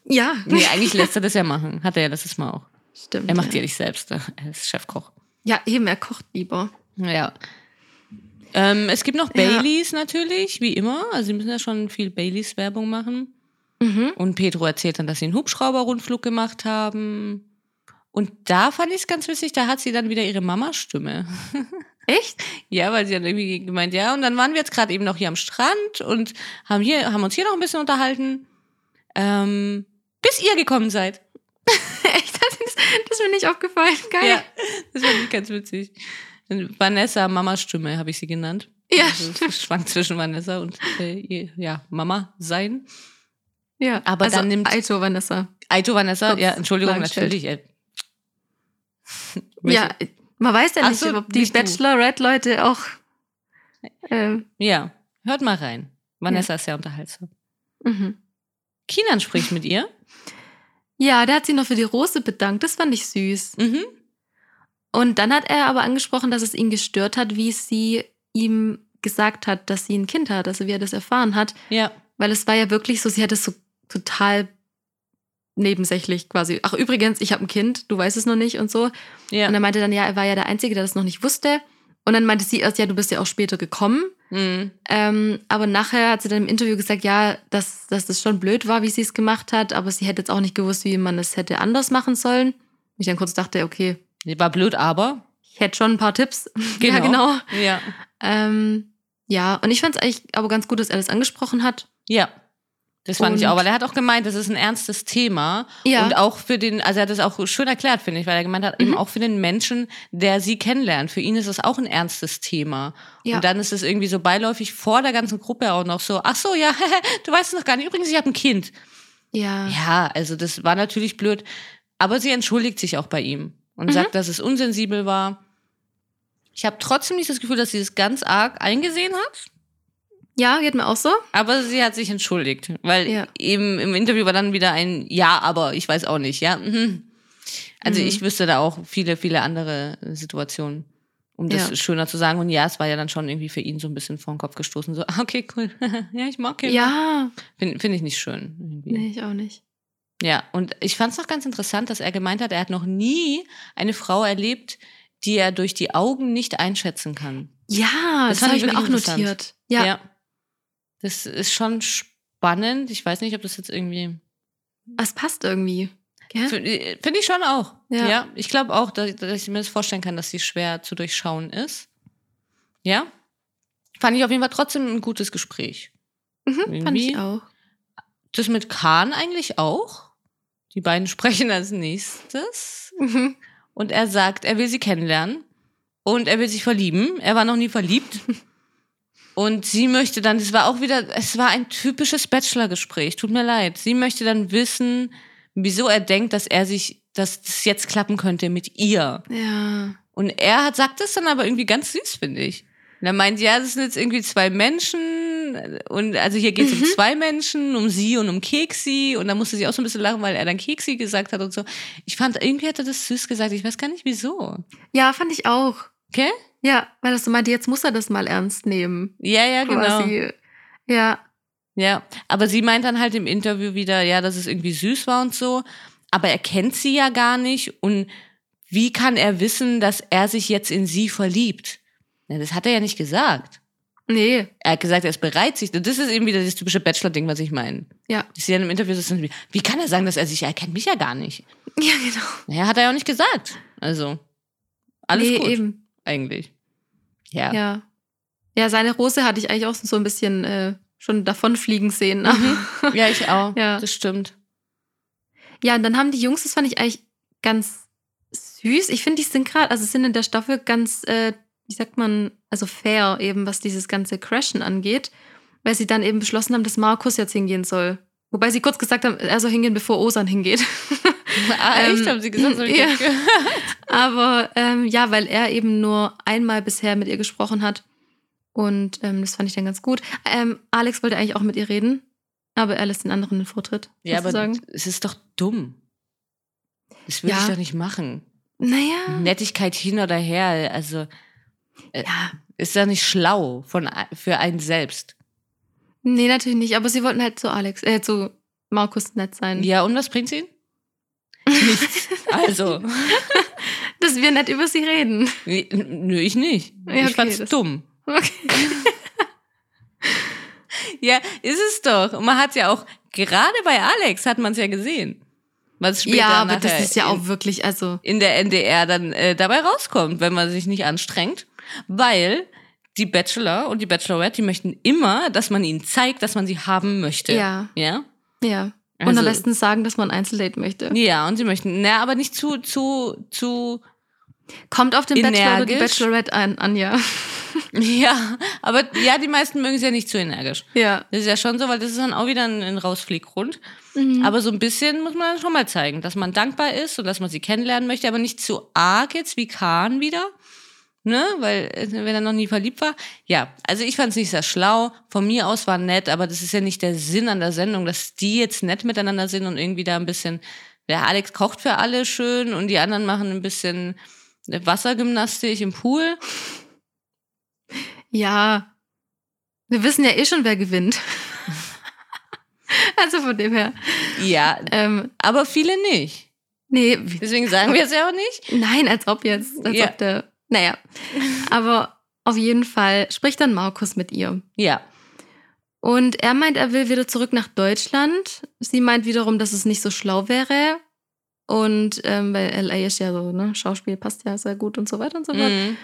Ja, Nee, eigentlich lässt er das ja machen. Hat er ja letztes Mal auch. stimmt. Er macht ja. ja nicht selbst. Er ist Chefkoch. Ja, eben, er kocht lieber. Ja. Ähm, es gibt noch Ja. Baileys natürlich, wie immer. Also sie müssen ja schon viel Baileys Werbung machen. Mhm. Und Pedro erzählt dann, dass sie einen Hubschrauber-Rundflug gemacht haben. Und da fand ich es ganz witzig, da hat sie dann wieder ihre Mama-Stimme. Echt? Ja, weil sie hat irgendwie gemeint, ja, und dann waren wir jetzt gerade eben noch hier am Strand und haben hier, haben uns hier noch ein bisschen unterhalten. Ähm, bis ihr gekommen seid. Echt? Das, ist- das ist mir nicht aufgefallen. Geil. Ja, das fand ich ganz witzig. Vanessa, Mamas Stimme, habe ich sie genannt. Ja, Also, schwankt zwischen Vanessa und äh, ja, Mama sein. Ja, Aber also dann nimmt- Aito Vanessa. Aito Vanessa, Kurz ja, Entschuldigung, natürlich. Äh, Ja, man weiß ja nicht, so, ob die. Bachelorette-Leute auch. Ähm, Ja, hört mal rein. Vanessa ist sehr unterhaltsam. mhm. Kinan spricht mit ihr. Ja, der hat sich noch für die Rose bedankt. Das fand ich süß. Mhm. Und dann hat er aber angesprochen, dass es ihn gestört hat, wie sie ihm gesagt hat, dass sie ein Kind hat, also wie er das erfahren hat. Ja. Weil es war ja wirklich so, sie hat es so total nebensächlich quasi. Ach, übrigens, ich habe ein Kind, du weißt es noch nicht und so. Ja. Und er meinte dann, ja, er war ja der Einzige, der das noch nicht wusste. Und dann meinte sie erst, ja, du bist ja auch später gekommen. Mhm. Ähm, aber nachher hat sie dann im Interview gesagt, ja, dass, dass das schon blöd war, wie sie es gemacht hat, aber sie hätte jetzt auch nicht gewusst, wie man es hätte anders machen sollen. Ich dann kurz dachte, okay, War blöd, aber. ich hätte schon ein paar Tipps. Ja, genau. Ja. Ähm, ja, und ich fand es eigentlich aber ganz gut, dass er das angesprochen hat. Ja. Das fand ich Und- auch, weil er hat auch gemeint, das ist ein ernstes Thema. Ja. Und auch für den, also er hat das auch schön erklärt, finde ich, weil er gemeint hat, Mhm. eben auch für den Menschen, der sie kennenlernt. Für ihn ist es auch ein ernstes Thema. Ja. Und dann ist es irgendwie so beiläufig vor der ganzen Gruppe auch noch so, ach so, ja, du weißt es noch gar nicht. Übrigens, ich habe ein Kind. Ja. Ja, also das war natürlich blöd. Aber sie entschuldigt sich auch bei ihm und Mhm. sagt, dass es unsensibel war. Ich habe trotzdem nicht das Gefühl, dass sie es ganz arg eingesehen hat. Ja, geht mir auch so. Aber sie hat sich entschuldigt, weil Ja. eben im Interview war dann wieder ein Ja, aber ich weiß auch nicht, ja. Mhm. Also Mhm. ich wüsste da auch viele, viele andere Situationen, um das Ja. schöner zu sagen. Und ja, es war ja dann schon irgendwie für ihn so ein bisschen vor den Kopf gestoßen. So, ah, okay, cool. ja, ich mag ihn. Ja, Finde find ich nicht schön. Irgendwie. nee, ich auch nicht. Ja, und ich fand es noch ganz interessant, dass er gemeint hat, er hat noch nie eine Frau erlebt, die er durch die Augen nicht einschätzen kann. Ja, Das das, habe ich mir auch notiert. Ja, Das ist schon spannend. Ich weiß nicht, ob das jetzt irgendwie. es passt irgendwie. Gell? Finde find ich schon auch. Ja. Ja. ich glaube auch, dass, dass ich mir das vorstellen kann, dass sie schwer zu durchschauen ist. Ja. Fand ich auf jeden Fall trotzdem ein gutes Gespräch. Mhm, fand ich auch. Das mit Kahn eigentlich auch. Die beiden sprechen als nächstes. Mhm. Und er sagt, er will sie kennenlernen. Und er will sich verlieben. Er war noch nie verliebt. Und sie möchte dann, das war auch wieder, es war ein typisches Bachelor-Gespräch. Tut mir leid. Sie möchte dann wissen, wieso er denkt, dass er sich, dass das jetzt klappen könnte mit ihr. Ja. Und er hat, sagt das dann aber irgendwie ganz süß, finde ich. Und er meint, ja, das sind jetzt irgendwie zwei Menschen. Und also hier geht es um zwei Menschen, um sie und um Keksi. Und da musste sie auch so ein bisschen lachen, weil er dann Keksi gesagt hat und so. Ich fand, irgendwie hat er das süß gesagt. Ich weiß gar nicht wieso. ja, fand ich auch. Okay? Ja, weil das so meinte, jetzt muss er das mal ernst nehmen. Ja, ja, genau. Quasi. Ja, Ja, aber sie meint dann halt im Interview wieder, ja, dass es irgendwie süß war und so. Aber er kennt sie ja gar nicht. Und wie kann er wissen, dass er sich jetzt in sie verliebt? Na, das hat er ja nicht gesagt. nee. Er hat gesagt, er ist bereit, sich. Das ist eben wieder das typische Bachelor-Ding, was ich meine. Ja. Ich sehe dann im Interview, das wie, wie kann er sagen, dass er sich, er kennt mich ja gar nicht. Ja, genau. Naja, hat er ja auch nicht gesagt. Also, alles nee, gut, eben. eigentlich. Ja. Ja. Ja, seine Rose hatte ich eigentlich auch so ein bisschen äh, schon davonfliegen sehen. Aber- Mhm. Ja, ich auch. Ja. Das stimmt. Ja, und dann haben die Jungs, das fand ich eigentlich ganz süß. Ich finde, die sind gerade, also sind in der Staffel ganz, äh, wie sagt man, also fair eben, was dieses ganze Crashen angeht, weil sie dann eben beschlossen haben, dass Markus jetzt hingehen soll. Wobei sie kurz gesagt haben, er soll hingehen, bevor Osan hingeht. Ah, echt? Ähm, Haben sie gesagt? Ich ja. Aber ähm, ja, weil er eben nur einmal bisher mit ihr gesprochen hat. Und ähm, das fand ich dann ganz gut. Ähm, Alex wollte eigentlich auch mit ihr reden, aber er lässt den anderen den Vortritt. Ja, aber sozusagen. es ist doch dumm. Das würde Ja. ich doch nicht machen. Naja. Nettigkeit hin oder her, also Ja. ist ja nicht schlau von, für einen selbst. Nee, natürlich nicht. Aber sie wollten halt zu Alex, äh, zu Markus nett sein. Ja, und was bringt sie? Nichts. Also, Dass wir nett über sie reden. nö, ich nicht. Ja, ich okay, fand's das- dumm. Okay. Ja, ist es doch. Und man hat ja auch, gerade bei Alex hat man es ja gesehen. Was später Ja, aber das ist ja in- auch wirklich, also. in der NDR dann äh, dabei rauskommt, wenn man sich nicht anstrengt. Weil die Bachelor und die Bachelorette, die möchten immer, dass man ihnen zeigt, dass man sie haben möchte. Ja. Ja? Ja. Und Also- am besten sagen, dass man ein Einzeldate möchte. Ja, und sie möchten, na, aber nicht zu, zu, zu, Kommt auf den Bachelor oder die Energisch. Bachelorette ein, Anja. Ja, aber ja, die meisten mögen es ja nicht zu energisch. Ja. Das ist ja schon so, weil das ist dann auch wieder ein, ein Rausflieggrund. Mhm. Aber so ein bisschen muss man dann schon mal zeigen, dass man dankbar ist und dass man sie kennenlernen möchte, aber nicht zu arg jetzt wie Kahn wieder. Ne, weil äh, wenn er noch nie verliebt war. Ja, also ich fand es nicht sehr schlau. Von mir aus war nett, aber das ist ja nicht der Sinn an der Sendung, dass die jetzt nett miteinander sind und irgendwie da ein bisschen. Der Alex kocht für alle schön und die anderen machen ein bisschen Wassergymnastik im Pool. Ja. Wir wissen ja eh schon, wer gewinnt. also von dem her. Ja, Ähm, aber viele nicht. nee, Deswegen sagen wir es ja auch nicht. nein, als ob jetzt. Als Ja. ob der. Naja. Aber auf jeden Fall spricht dann Markus mit ihr. Ja. Und er meint, er will wieder zurück nach Deutschland. Sie meint wiederum, dass es nicht so schlau wäre. Und ähm, weil LA ist ja so, ne, Schauspiel passt ja sehr gut und so weiter und so fort. Mhm.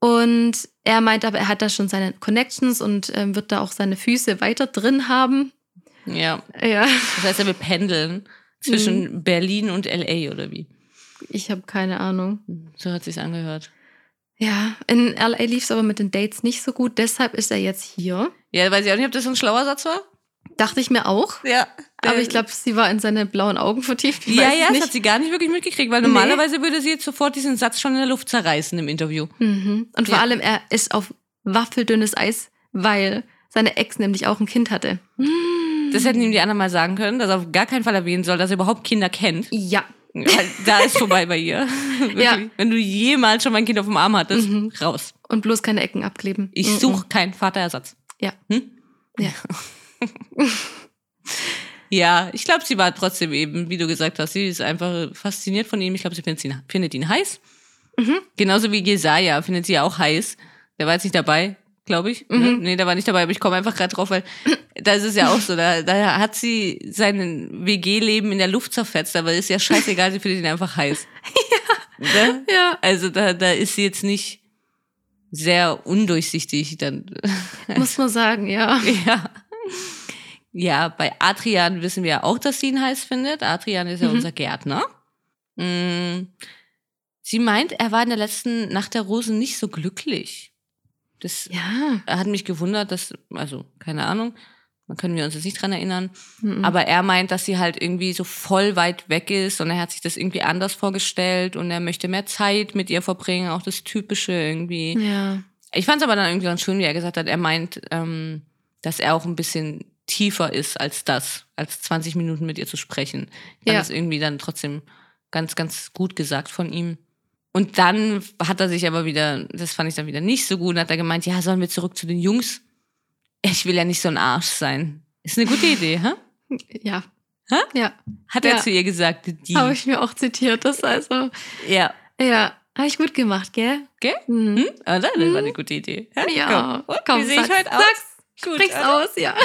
Und er meint aber, er hat da schon seine Connections und ähm, wird da auch seine Füße weiter drin haben. Ja. Ja, Das heißt, er will pendeln zwischen Berlin und LA oder wie? ich habe keine Ahnung. So hat sich's angehört. Ja, in LA lief es aber mit den Dates nicht so gut, deshalb ist er jetzt hier. Ja, weiß ich auch nicht, ob das ein schlauer Satz war. Dachte ich mir auch. Ja. Aber ich glaube, sie war in seine blauen Augen vertieft. Ich Ja, ja, das hat sie gar nicht wirklich mitgekriegt, weil Nee. normalerweise würde sie jetzt sofort diesen Satz schon in der Luft zerreißen im Interview. Mhm. Und vor Ja. allem, er ist auf waffeldünnes Eis, weil seine Ex nämlich auch ein Kind hatte. Das hätten ihm die anderen mal sagen können, dass er auf gar keinen Fall erwähnen soll, dass er überhaupt Kinder kennt. Ja. Da ist vorbei bei ihr. Ja. Wenn du jemals schon mal ein Kind auf dem Arm hattest, Mhm. raus. Und bloß keine Ecken abkleben. Ich Mhm. suche keinen Vaterersatz. Ja. Hm? Ja. Ja, ich glaube, sie war trotzdem eben, wie du gesagt hast, sie ist einfach fasziniert von ihm. Ich glaube, sie findet ihn, findet ihn heiß. Mhm. Genauso wie Jesaja findet sie auch heiß. Der war jetzt nicht dabei, glaube ich. Ne? Mhm. Nee, der war nicht dabei, aber ich komme einfach gerade drauf, weil da ist es ja auch so. Da, da hat sie sein WG-Leben in der Luft zerfetzt, aber ist ja scheißegal, sie findet ihn einfach heiß. Ja. Ja. Also da, da ist sie jetzt nicht sehr undurchsichtig dann. Muss man sagen, ja. Ja. Ja, bei Adrian wissen wir ja auch, dass sie ihn heiß findet. Adrian ist ja Mhm. unser Gärtner. Mm. Sie meint, er war in der letzten Nacht der Rosen nicht so glücklich. Das Ja. hat mich gewundert, dass, also, keine Ahnung, da können wir uns jetzt nicht dran erinnern. Mhm. Aber er meint, dass sie halt irgendwie so voll weit weg ist und er hat sich das irgendwie anders vorgestellt und er möchte mehr Zeit mit ihr verbringen, auch das Typische irgendwie. Ja. Ich fand es aber dann irgendwie ganz schön, wie er gesagt hat, er meint, ähm, dass er auch ein bisschen tiefer ist als das, als 20 Minuten mit ihr zu sprechen. Ich fand Ja. das irgendwie dann trotzdem ganz, ganz gut gesagt von ihm. Und dann hat er sich aber wieder, das fand ich dann wieder nicht so gut, hat er gemeint, ja, sollen wir zurück zu den Jungs? Ich will ja nicht so ein Arsch sein. Ist eine gute Idee, hä? Ja. Hä? Ja. Hat er Ja. zu ihr gesagt, die. Habe ich mir auch zitiert. Das also, Ja. ja, habe ich gut gemacht, gell? Gell? Mhm. Hm? Ah, das war eine gute Idee. Hä? Ja, Komm, komm, wie sehe ich heute aus? sag's, Gut, Sprich's oder? aus, ja.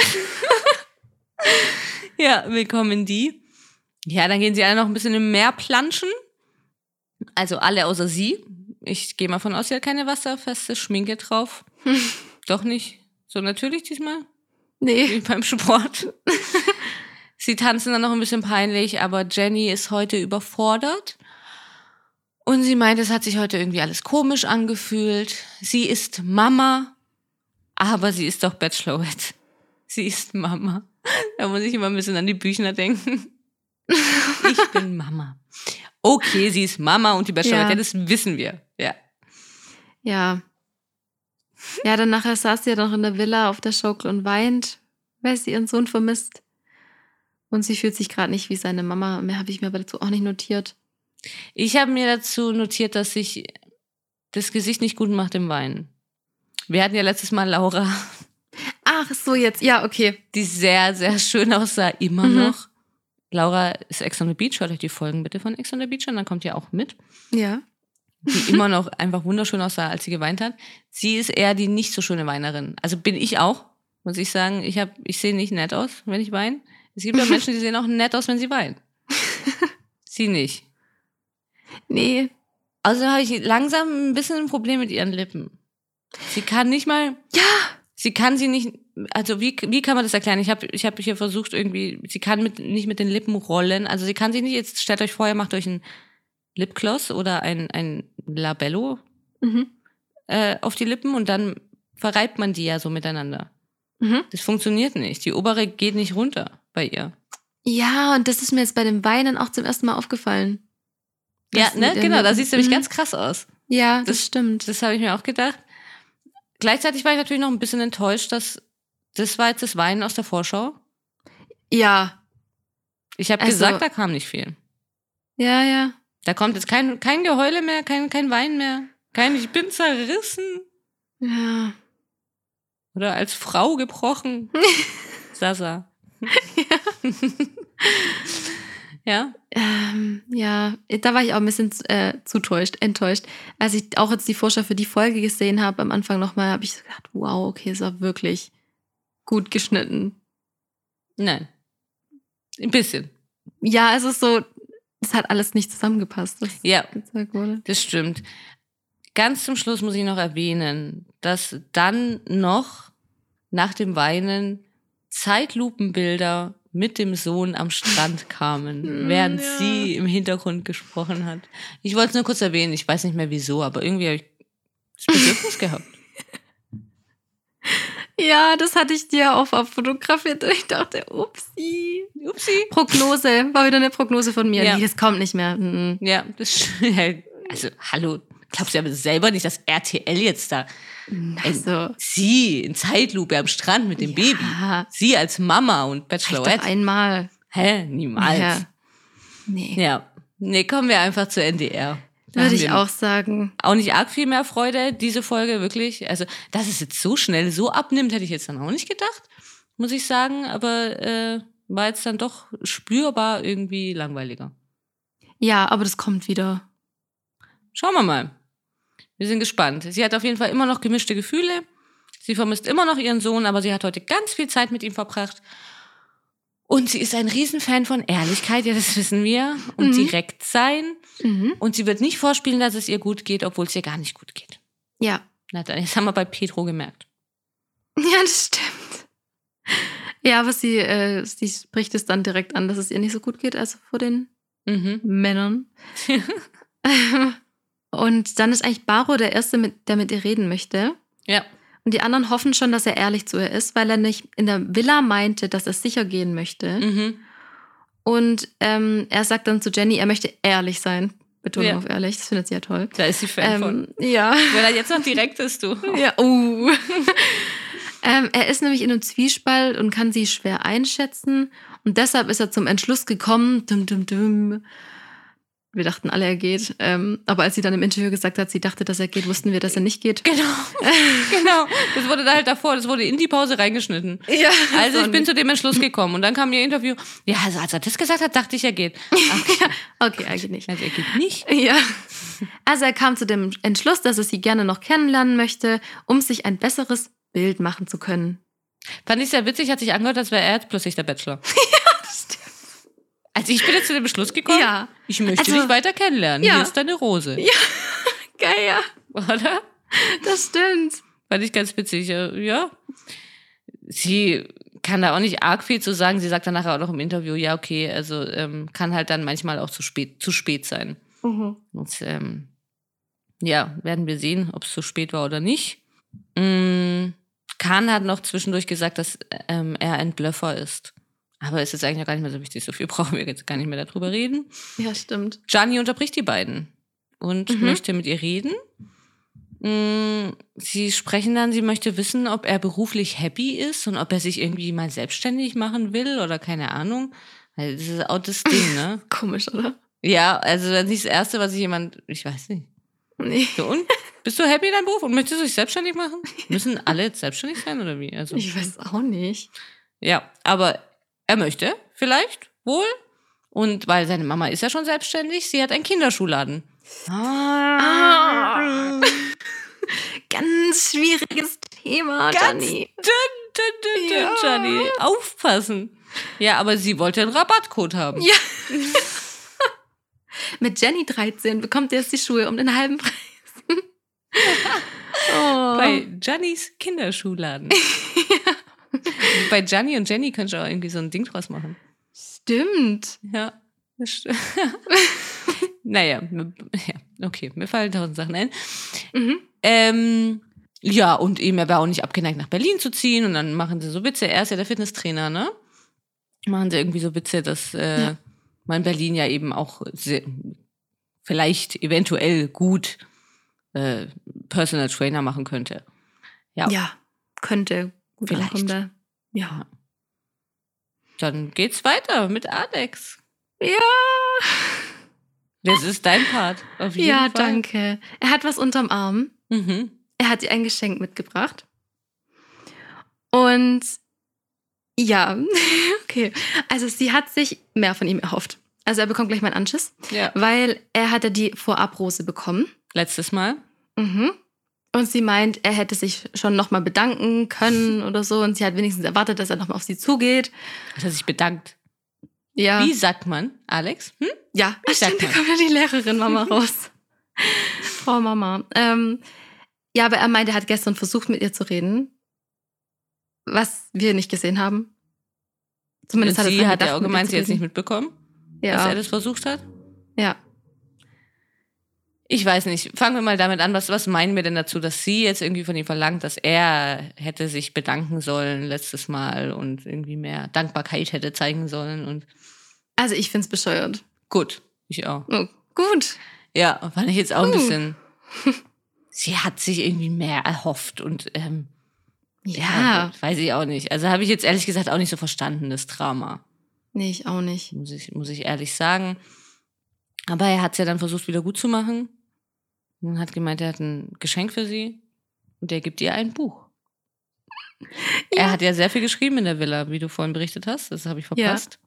Ja, willkommen die. Ja, dann gehen sie alle noch ein bisschen im Meer planschen. Also alle außer sie. Ich gehe mal von aus, sie hat keine wasserfeste Schminke drauf. Doch nicht. So natürlich diesmal, Nee. wie beim Sport. sie tanzen dann noch ein bisschen peinlich, aber Jenny ist heute überfordert. Und sie meint, es hat sich heute irgendwie alles komisch angefühlt. Sie ist Mama, aber sie ist doch Bachelorette. Sie ist Mama. Da muss ich immer ein bisschen an die Büchner denken. Ich bin Mama. Okay, sie ist Mama und die Bachelorette, Ja. das wissen wir. Ja. Ja. Ja, dann nachher saß sie ja noch in der Villa auf der Schaukel und weint, weil sie ihren Sohn vermisst. Und sie fühlt sich gerade nicht wie seine Mama. Mehr habe ich mir aber dazu auch nicht notiert. Ich habe mir dazu notiert, dass sich das Gesicht nicht gut macht im Weinen. Wir hatten ja letztes Mal Laura, Ach so, jetzt. Ja, okay. die sehr, sehr schön aussah, immer Mhm. noch. Laura ist Ex on the Beach. Hört euch die Folgen bitte von Ex on the Beach an, dann kommt ihr auch mit. Ja. Die immer noch einfach wunderschön aussah, als sie geweint hat. Sie ist eher die nicht so schöne Weinerin. Also bin ich auch, muss ich sagen. Ich, hab, ich sehe nicht nett aus, wenn ich weine. Es gibt ja Menschen, die sehen auch nett aus, wenn sie weinen. sie nicht. Nee. Also habe ich langsam ein bisschen ein Problem mit ihren Lippen. Sie kann nicht mal. Ja. Sie kann sie nicht. Also wie, wie kann man das erklären? Ich habe ich hab hier versucht irgendwie. Sie kann mit, nicht mit den Lippen rollen. Also sie kann sie nicht. Jetzt stellt euch vor, ihr macht euch ein Lipgloss oder ein, ein Labello. Mhm. äh, auf die Lippen und dann verreibt man die ja so miteinander. Mhm. Das funktioniert nicht. Die obere geht nicht runter bei ihr. Ja, und das ist mir jetzt bei dem Weinen auch zum ersten Mal aufgefallen. Ja, ne? den Genau, da siehst du nämlich Mhm. ganz krass aus. Ja, das, Das- stimmt. Das habe ich mir auch gedacht. Gleichzeitig war ich natürlich noch ein bisschen enttäuscht, dass das war jetzt das Weinen aus der Vorschau. ja, Ich habe Also- gesagt, da kam nicht viel. ja, ja. Da kommt jetzt kein, kein Geheule mehr, kein, kein Wein mehr, kein Ich bin zerrissen Ja. oder als Frau gebrochen. Sasa. ja. Ähm, ja, da war ich auch ein bisschen äh, zutäuscht, enttäuscht. Als ich auch jetzt die Vorschau für die Folge gesehen habe, am Anfang nochmal, habe ich so gedacht, wow, okay, es war wirklich gut geschnitten. Nein. Ein bisschen. Ja, es ist so, es hat alles nicht zusammengepasst, was Ja, gezeigt wurde. das stimmt. Ganz zum Schluss muss ich noch erwähnen, dass dann noch nach dem Weinen Zeitlupenbilder mit dem Sohn am Strand kamen, Mm, während ja. sie im Hintergrund gesprochen hat. Ich wollte es nur kurz erwähnen, ich weiß nicht mehr wieso, aber irgendwie habe ich das Bedürfnis gehabt. Ja, das hatte ich dir auch fotografiert und ich dachte, upsi. Upsi. Prognose, war wieder eine Prognose von mir. Ja. Nee, das kommt nicht mehr. Mhm. Ja, das also hallo, glaubst du aber selber nicht, dass RTL jetzt da Also, sie in Zeitlupe am Strand mit dem Baby, ja, sie als Mama und Bachelorette. doch einmal. Hä? Niemals. Ja. Nee, Ja. Nee, kommen wir einfach zur NDR. Da würde ich auch sagen. Auch nicht arg viel mehr Freude, diese Folge, wirklich. Also, dass es jetzt so schnell so abnimmt, hätte ich jetzt dann auch nicht gedacht, muss ich sagen. Aber äh, war jetzt dann doch spürbar irgendwie langweiliger. Ja, aber das kommt wieder. Schauen wir mal. Wir sind gespannt. Sie hat auf jeden Fall immer noch gemischte Gefühle. Sie vermisst immer noch ihren Sohn, aber sie hat heute ganz viel Zeit mit ihm verbracht. Und sie ist ein Riesenfan von Ehrlichkeit, ja, das wissen wir. Und Mhm. direkt sein. Mhm. Und sie wird nicht vorspielen, dass es ihr gut geht, obwohl es ihr gar nicht gut geht. Ja. Na, dann, das haben wir bei Petro gemerkt. Ja, das stimmt. Ja, aber sie, äh, sie spricht es dann direkt an, dass es ihr nicht so gut geht, also vor den Mhm. Männern. Und dann ist eigentlich Baro der Erste, mit, der mit ihr reden möchte. Ja. Und die anderen hoffen schon, dass er ehrlich zu ihr ist, weil er nicht in der Villa meinte, dass er sicher gehen möchte. Mhm. Und ähm, er sagt dann zu Jenny, er möchte ehrlich sein. Betonung Ja. auf ehrlich, das findet sie ja toll. Da ist sie Fan von. Ähm, ja. Wenn er jetzt noch direkt ist, du. Ja, uh. ähm, er ist nämlich in einem Zwiespalt und kann sie schwer einschätzen. Und deshalb ist er zum Entschluss gekommen. Dum, dum, dum. Wir dachten alle, er geht. Ähm, aber als sie dann im Interview gesagt hat, sie dachte, dass er geht, wussten wir, dass er nicht geht. Genau. genau. Das wurde da halt davor, das wurde in die Pause reingeschnitten. Ja, Also ich bin zu dem Entschluss gekommen und dann kam ihr Interview. Ja, also als er das gesagt hat, dachte ich, er geht. Ach, Okay, eigentlich nicht. also er geht nicht. Ja. Also er kam zu dem Entschluss, dass er sie gerne noch kennenlernen möchte, um sich ein besseres Bild machen zu können. Fand ich sehr witzig, hat sich angehört, als wäre er jetzt plötzlich der Bachelor. Also ich bin jetzt zu dem Beschluss gekommen, Ja. ich möchte Also- dich weiter kennenlernen. Ja. Hier ist deine Rose. Ja. Geil, ja. Oder? Das stimmt. Fand ich ganz witzig. Ja. Sie kann da auch nicht arg viel zu sagen. Sie sagt dann nachher auch noch im Interview, ja, okay, also ähm, kann halt dann manchmal auch zu spät, zu spät sein. Mhm. Und, ähm, ja, werden wir sehen, ob es zu spät war oder nicht. Mm, Kahn hat noch zwischendurch gesagt, dass ähm, er ein Blöffer ist. Aber es ist eigentlich auch gar nicht mehr so wichtig. So viel brauchen wir jetzt gar nicht mehr darüber reden. Ja, stimmt. Gianni unterbricht die beiden und Mhm. möchte mit ihr reden. Mm, Sie sprechen dann, sie möchte wissen, ob er beruflich happy ist und ob er sich irgendwie mal selbstständig machen will oder keine Ahnung. Weil Das ist auch das Ding, ne? Komisch, oder? Ja, also das ist nicht das Erste, was sich jemand, ich weiß nicht. Nee. So, und? Bist du happy in deinem Beruf und möchtest du dich selbstständig machen? Müssen alle jetzt selbstständig sein oder wie? Also, Ich weiß auch nicht. ja, aber er möchte vielleicht wohl. Und weil seine Mama ist ja schon selbstständig, sie hat einen Kinderschuhladen. Ah. Ganz schwieriges Thema, Ganz Gianni. Dünn, dünn, dünn, Ja. Gianni. Aufpassen. Ja, aber sie wollte einen Rabattcode haben. Ja. Mit Jenny 13 bekommt er jetzt die Schuhe um den halben Preis. oh. Bei Giannis Kinderschuhladen. Bei Gianni und Jenny könntest du auch irgendwie so ein Ding draus machen. Stimmt. Ja, naja, ja, okay, mir fallen tausend Sachen ein. Mhm. Ähm, ja, und eben, er war auch nicht abgeneigt, nach Berlin zu ziehen. Und dann machen sie so Witze. Er ist ja der Fitnesstrainer, ne? Machen sie irgendwie so Witze, dass äh, Ja. man in Berlin ja eben auch sehr, vielleicht eventuell gut äh, Personal Trainer machen könnte. Ja. Ja, könnte gut Vielleicht. ankommen da. Ja. Dann geht's weiter mit Alex. Ja. Das ist dein Part. Auf jeden Ja, Fall. danke. Er hat was unterm Arm. Mhm. Er hat ihr ein Geschenk mitgebracht. Und ja, okay. Also sie hat sich mehr von ihm erhofft. Also er bekommt gleich mal einen Anschiss, Ja. weil er hatte die Vorabrose bekommen. Letztes Mal. Mhm. Und sie meint, er hätte sich schon nochmal bedanken können oder so. Und sie hat wenigstens erwartet, dass er nochmal auf sie zugeht. Hat er sich bedankt. Ja. Wie sagt man, Alex? Hm? Ja, Ich sag stimmt, da kommt ja die Lehrerin Mama raus. Frau Mama. Ähm, ja, aber er meinte, er hat gestern versucht, mit ihr zu reden. Was wir nicht gesehen haben. Zumindest hat er sie hat ja auch gemeint, sie hat es nicht mitbekommen, dass er Ja, das versucht hat. ja. Ich weiß nicht. Fangen wir mal damit an. Was, was meinen wir denn dazu, dass sie jetzt irgendwie von ihm verlangt, dass er hätte sich bedanken sollen letztes Mal und irgendwie mehr Dankbarkeit hätte zeigen sollen und Also ich find's bescheuert. gut, ich auch. Oh, gut. Ja, fand ich jetzt auch ein bisschen. Sie hat sich irgendwie mehr erhofft und ähm, ja, Ja. weiß ich auch nicht. Also habe ich jetzt ehrlich gesagt auch nicht so verstanden, das Drama. Nee, ich auch nicht. muss ich, muss ich ehrlich sagen. Aber er hat es ja dann versucht, wieder gut zu machen. Und hat gemeint, er hat ein Geschenk für sie. Und der gibt ihr ein Buch. Er hat ja sehr viel geschrieben in der Villa, wie du vorhin berichtet hast. Das habe ich Ja. verpasst.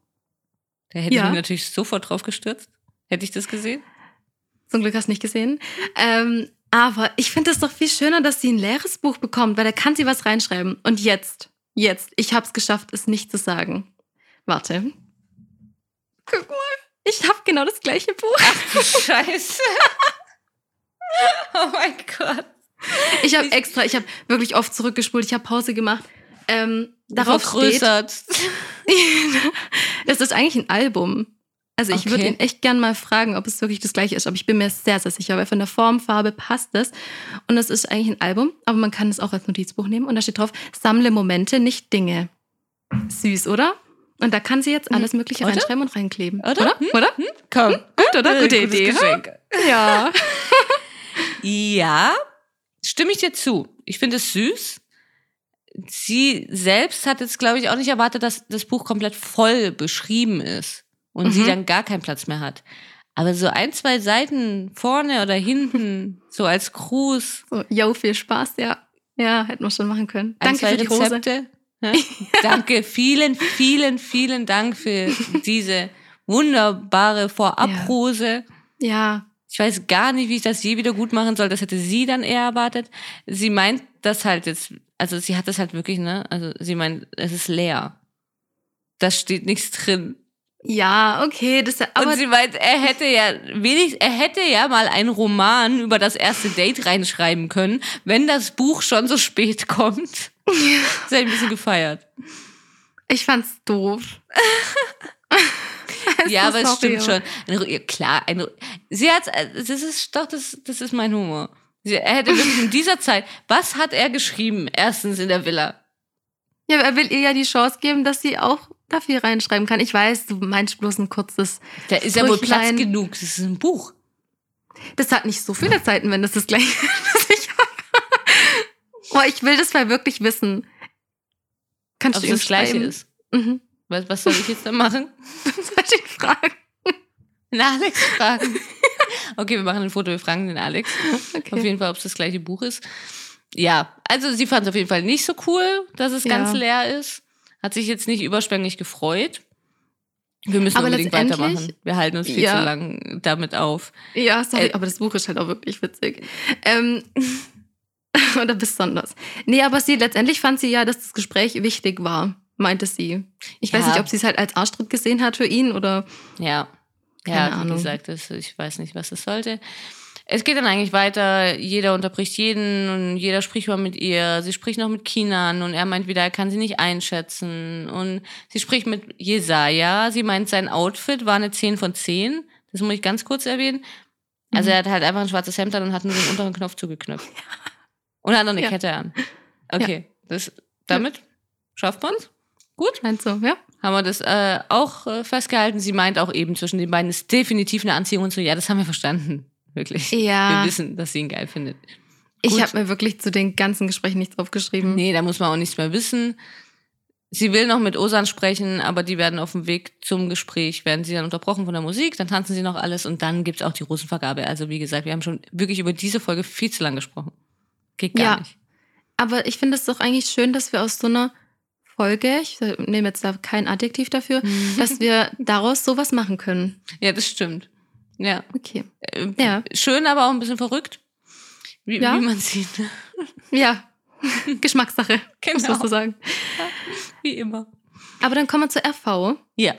Da hätte Ja. ich mich natürlich sofort drauf gestürzt. Hätte ich das gesehen? Zum Glück hast du nicht gesehen. Ähm, aber ich finde es doch viel schöner, dass sie ein leeres Buch bekommt, weil da kann sie was reinschreiben. Und jetzt, jetzt, ich habe es geschafft, es nicht zu sagen. Warte. Guck mal, ich habe genau das gleiche Buch. Scheiße. oh mein Gott. Ich habe extra, ich habe wirklich oft zurückgespult, ich habe Pause gemacht. Ähm, darauf steht, Vergrößert. es ist eigentlich ein Album. Also ich würde Okay. ihn echt gern mal fragen, ob es wirklich das gleiche ist. Aber ich bin mir sehr, sehr sicher, weil von der Formfarbe passt es. Und es ist eigentlich ein Album, aber man kann es auch als Notizbuch nehmen. Und da steht drauf, sammle Momente, nicht Dinge. Süß, oder? Und da kann sie jetzt alles Mögliche Oder? reinschreiben und reinkleben. Oder? Oder? Hm? Oder? Komm. Gut, oder? Gute Gutes Idee. Geschenk. Ja. Ja, stimme ich dir zu. Ich finde es süß. Sie selbst hat jetzt, glaube ich, auch nicht erwartet, dass das Buch komplett voll beschrieben ist und Mhm. sie dann gar keinen Platz mehr hat. Aber so ein, zwei Seiten vorne oder hinten, so als Gruß, So, yo, viel Spaß, ja. Ja, hätten wir schon machen können. ein, Danke zwei für die Hose. Rezepte. Ja? Danke, vielen, vielen, vielen Dank für diese wunderbare Vorabrose. Ja. Ich weiß gar nicht, wie ich das je wieder gut machen soll. Das hätte sie dann eher erwartet. Sie meint das halt jetzt, also sie hat das halt wirklich, ne? Also sie meint, es ist leer. Da steht nichts drin. Ja, okay, das aber und sie meint, er hätte ja wenig, er hätte ja mal einen Roman über das erste Date reinschreiben können, wenn das Buch schon so spät kommt. Das hätte ich ein bisschen gefeiert. ich fand's doof. ja, aber es stimmt schon. Eine, klar, eine, sie hat, das ist doch, das, das ist mein Humor. Sie, er hätte wirklich in dieser Zeit, was hat er geschrieben? Erstens in der Villa. Ja, aber er will ihr ja die Chance geben, dass sie auch da viel reinschreiben kann. Ich weiß, du meinst bloß ein kurzes. Da ist ja wohl Platz genug. Das ist ein Buch. Das hat nicht so viele Seiten, wenn das das gleiche ist. Boah, ich will das mal wirklich wissen. Kannst Ob du es das Gleiche ist. Mhm. Was, was soll ich jetzt da machen? Soll ich fragen? Den Alex fragen. Okay, wir machen ein Foto, wir fragen den Alex. Auf Okay. jeden Fall, ob es das gleiche Buch ist. Ja, also sie fand es auf jeden Fall nicht so cool, dass es Ja. ganz leer ist. Hat sich jetzt nicht überschwänglich gefreut. Wir müssen Aber unbedingt weitermachen. Wir halten uns viel Ja. zu lang damit auf. Ja, sorry, Äh, aber das Buch ist halt auch wirklich witzig. Ähm, oder besonders. Nee, aber sie, letztendlich fand sie ja, dass das Gespräch wichtig war, meinte sie. Ich weiß Ja. nicht, ob sie es halt als Arschtritt gesehen hat für ihn oder. Ja. Keine ja, wie Ahnung. gesagt, das, ich weiß nicht, was es sollte. Es geht dann eigentlich weiter, jeder unterbricht jeden und jeder spricht mal mit ihr. Sie spricht noch mit Kinan und er meint wieder, er kann sie nicht einschätzen. Und sie spricht mit Jesaja. Sie meint, sein Outfit war eine 10 von 10. Das muss ich ganz kurz erwähnen. Also Mhm. er hat halt einfach ein schwarzes Hemd an und hat nur den unteren Knopf zugeknöpft. Und hat noch eine Ja. Kette an. Okay, das, damit schafft man's. Gut, Meinst du, ja? haben wir das äh, auch äh, festgehalten. Sie meint auch eben, zwischen den beiden ist definitiv eine Anziehung und so. Ja, das haben wir verstanden. Wirklich. Ja. Wir wissen, dass sie ihn geil findet. Ich habe mir wirklich zu den ganzen Gesprächen nichts aufgeschrieben. Nee, da muss man auch nichts mehr wissen. Sie will noch mit Osan sprechen, aber die werden auf dem Weg zum Gespräch, werden sie dann unterbrochen von der Musik, dann tanzen sie noch alles und dann gibt's auch die Rosenvergabe. Also wie gesagt, wir haben schon wirklich über diese Folge viel zu lang gesprochen. Geht gar Ja. nicht. Aber ich finde es doch eigentlich schön, dass wir aus so einer Folge, ich nehme jetzt da kein Adjektiv dafür, dass wir daraus sowas machen können. Ja, das stimmt. Ja. Okay. Äh, Ja. Schön, aber auch ein bisschen verrückt. Wie, Ja. wie man sieht. Ja. Geschmackssache, Genau. muss man sagen. Wie immer. Aber dann kommen wir zur RV. Ja.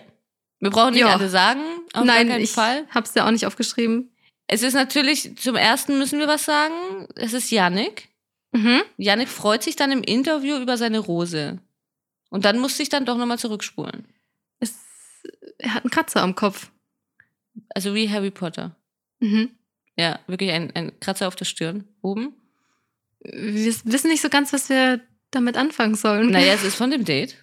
Wir brauchen nicht Ja. alle sagen. Auf Nein, ich Fall. hab's ja auch nicht aufgeschrieben. Es ist natürlich, zum ersten müssen wir was sagen. Es ist Yannick. Mhm. Yannick freut sich dann im Interview über seine Rose. Und dann muss ich dann doch nochmal zurückspulen. Es, er hat einen Kratzer am Kopf. Also wie Harry Potter. Mhm. Ja, wirklich ein, ein Kratzer auf der Stirn. Oben. Wir wissen nicht so ganz, was wir damit anfangen sollen. Naja, es ist von dem Date.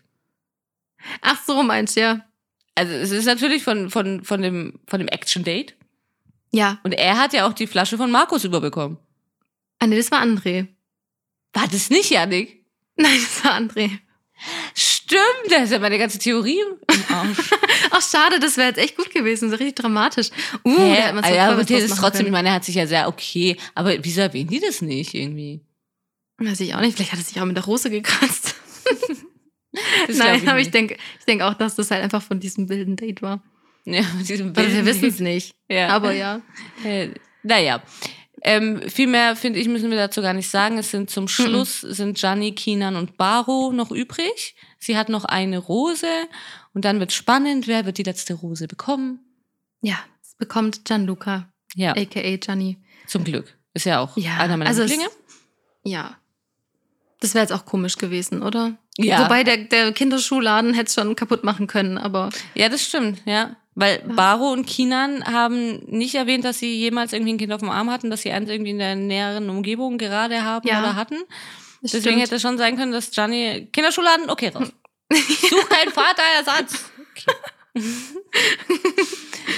Ach so, meinst du, ja. Also es ist natürlich von, von, von dem, von dem Action-Date. Ja. Und er hat ja auch die Flasche von Markus überbekommen. Ah, nee, das war André. War das nicht, Yannick? Nein, das war André. Stimmt, da ist ja meine ganze Theorie im Arsch. Ach, schade, das wäre jetzt echt gut gewesen. So richtig dramatisch. Uh, Hä? da man so Ah ja, aber das ist trotzdem, ich meine, er hat sich ja sehr okay. Aber wieso erwähnen die das nicht irgendwie? Weiß ich auch nicht. Vielleicht hat er sich auch mit der Rose gekratzt. Das Nein, aber ich nicht. denke ich denk auch, dass das halt einfach von diesem wilden Date war. Ja, Also wir wissen es nicht. Ja. Aber ja. Äh, naja. Ähm, viel mehr, finde ich, müssen wir dazu gar nicht sagen. Es sind zum Schluss sind Gianni, Kinan und Baro noch übrig. Sie hat noch eine Rose und dann wird spannend, wer wird die letzte Rose bekommen. Ja, es bekommt Gianluca, Ja, a.k.a. Gianni. zum Glück. Ist ja auch Ja, einer meiner also Lieblinge. Ja. Das wäre jetzt auch komisch gewesen, oder? Ja. Wobei der, der Kinderschuhladen hätte es schon kaputt machen können, aber Ja, das stimmt, ja. Weil. Baro und Kinan haben nicht erwähnt, dass sie jemals irgendwie ein Kind auf dem Arm hatten, dass sie eins irgendwie in der näheren Umgebung gerade haben Ja, oder hatten. Deswegen stimmt. hätte es schon sein können, dass Gianni Kinderschuladen, okay, raus. Such keinen Vaterersatz. Okay.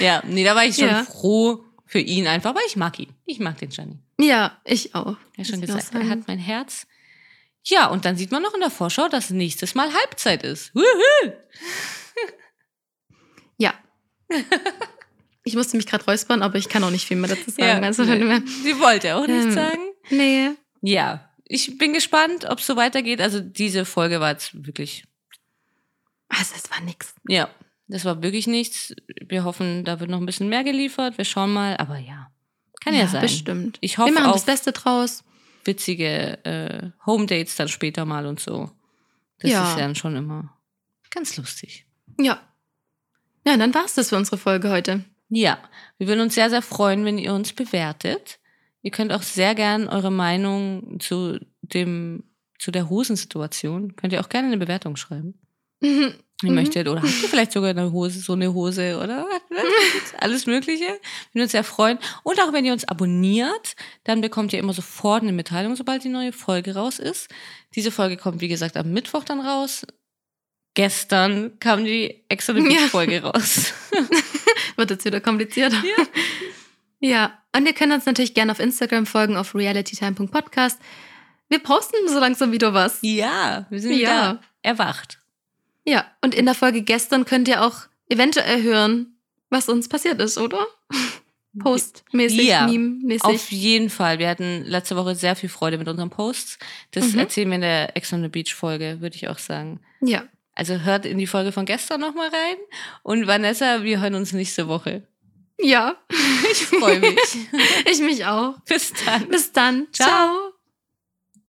ja, nee, da war ich schon Ja. froh für ihn einfach, weil ich mag ihn. Ich mag den Gianni. Ja, ich auch. Er hat schon gesagt, er hat mein Herz. Ja, und dann sieht man noch in der Vorschau, dass nächstes Mal Halbzeit ist. Wuhu! Ja. ich musste mich gerade räuspern, aber ich kann auch nicht viel mehr dazu sagen. also, nee. Sie wollte auch nichts Ähm, sagen. nee. Ja, ich bin gespannt, ob es so weitergeht. Also diese Folge war jetzt wirklich, Also, es war nix. ja, das war wirklich nichts. Wir hoffen, da wird noch ein bisschen mehr geliefert. Wir schauen mal, aber ja, kann ja, sein. Bestimmt. Ich Wir hoffe machen das Beste draus. witzige äh, Home Dates dann später mal und so. Das Ja. ist ja dann schon immer ganz lustig. Ja. Ja, dann war's das für unsere Folge heute. Ja, wir würden uns sehr, sehr freuen, wenn ihr uns bewertet. Ihr könnt auch sehr gern eure Meinung zu dem, zu der Hosensituation, könnt ihr auch gerne eine Bewertung schreiben. Mhm. Ihr möchtet, oder habt ihr vielleicht sogar eine Hose, so eine Hose, oder alles Mögliche. Wir würden uns sehr freuen. Und auch wenn ihr uns abonniert, dann bekommt ihr immer sofort eine Mitteilung, sobald die neue Folge raus ist. Diese Folge kommt, wie gesagt, am Mittwoch dann raus. Gestern kam die Ja. Folge raus. Wird jetzt wieder kompliziert. Ja. Ja, und ihr könnt uns natürlich gerne auf Instagram folgen, auf realitytime.podcast. Wir posten so langsam wieder was. Ja, wir sind Ja. wieder erwacht. Ja, und in der Folge gestern könnt ihr auch eventuell hören, was uns passiert ist, oder? Postmäßig, Ja, meme-mäßig. Auf jeden Fall. Wir hatten letzte Woche sehr viel Freude mit unseren Posts. Das Mhm. erzählen wir in der Ex on the Beach Folge, würde ich auch sagen. Ja, Also hört in die Folge von gestern nochmal rein. Und Vanessa, wir hören uns nächste Woche. ja, Ich freue mich. ich mich auch. Bis dann. Bis dann. Ciao. Ciao.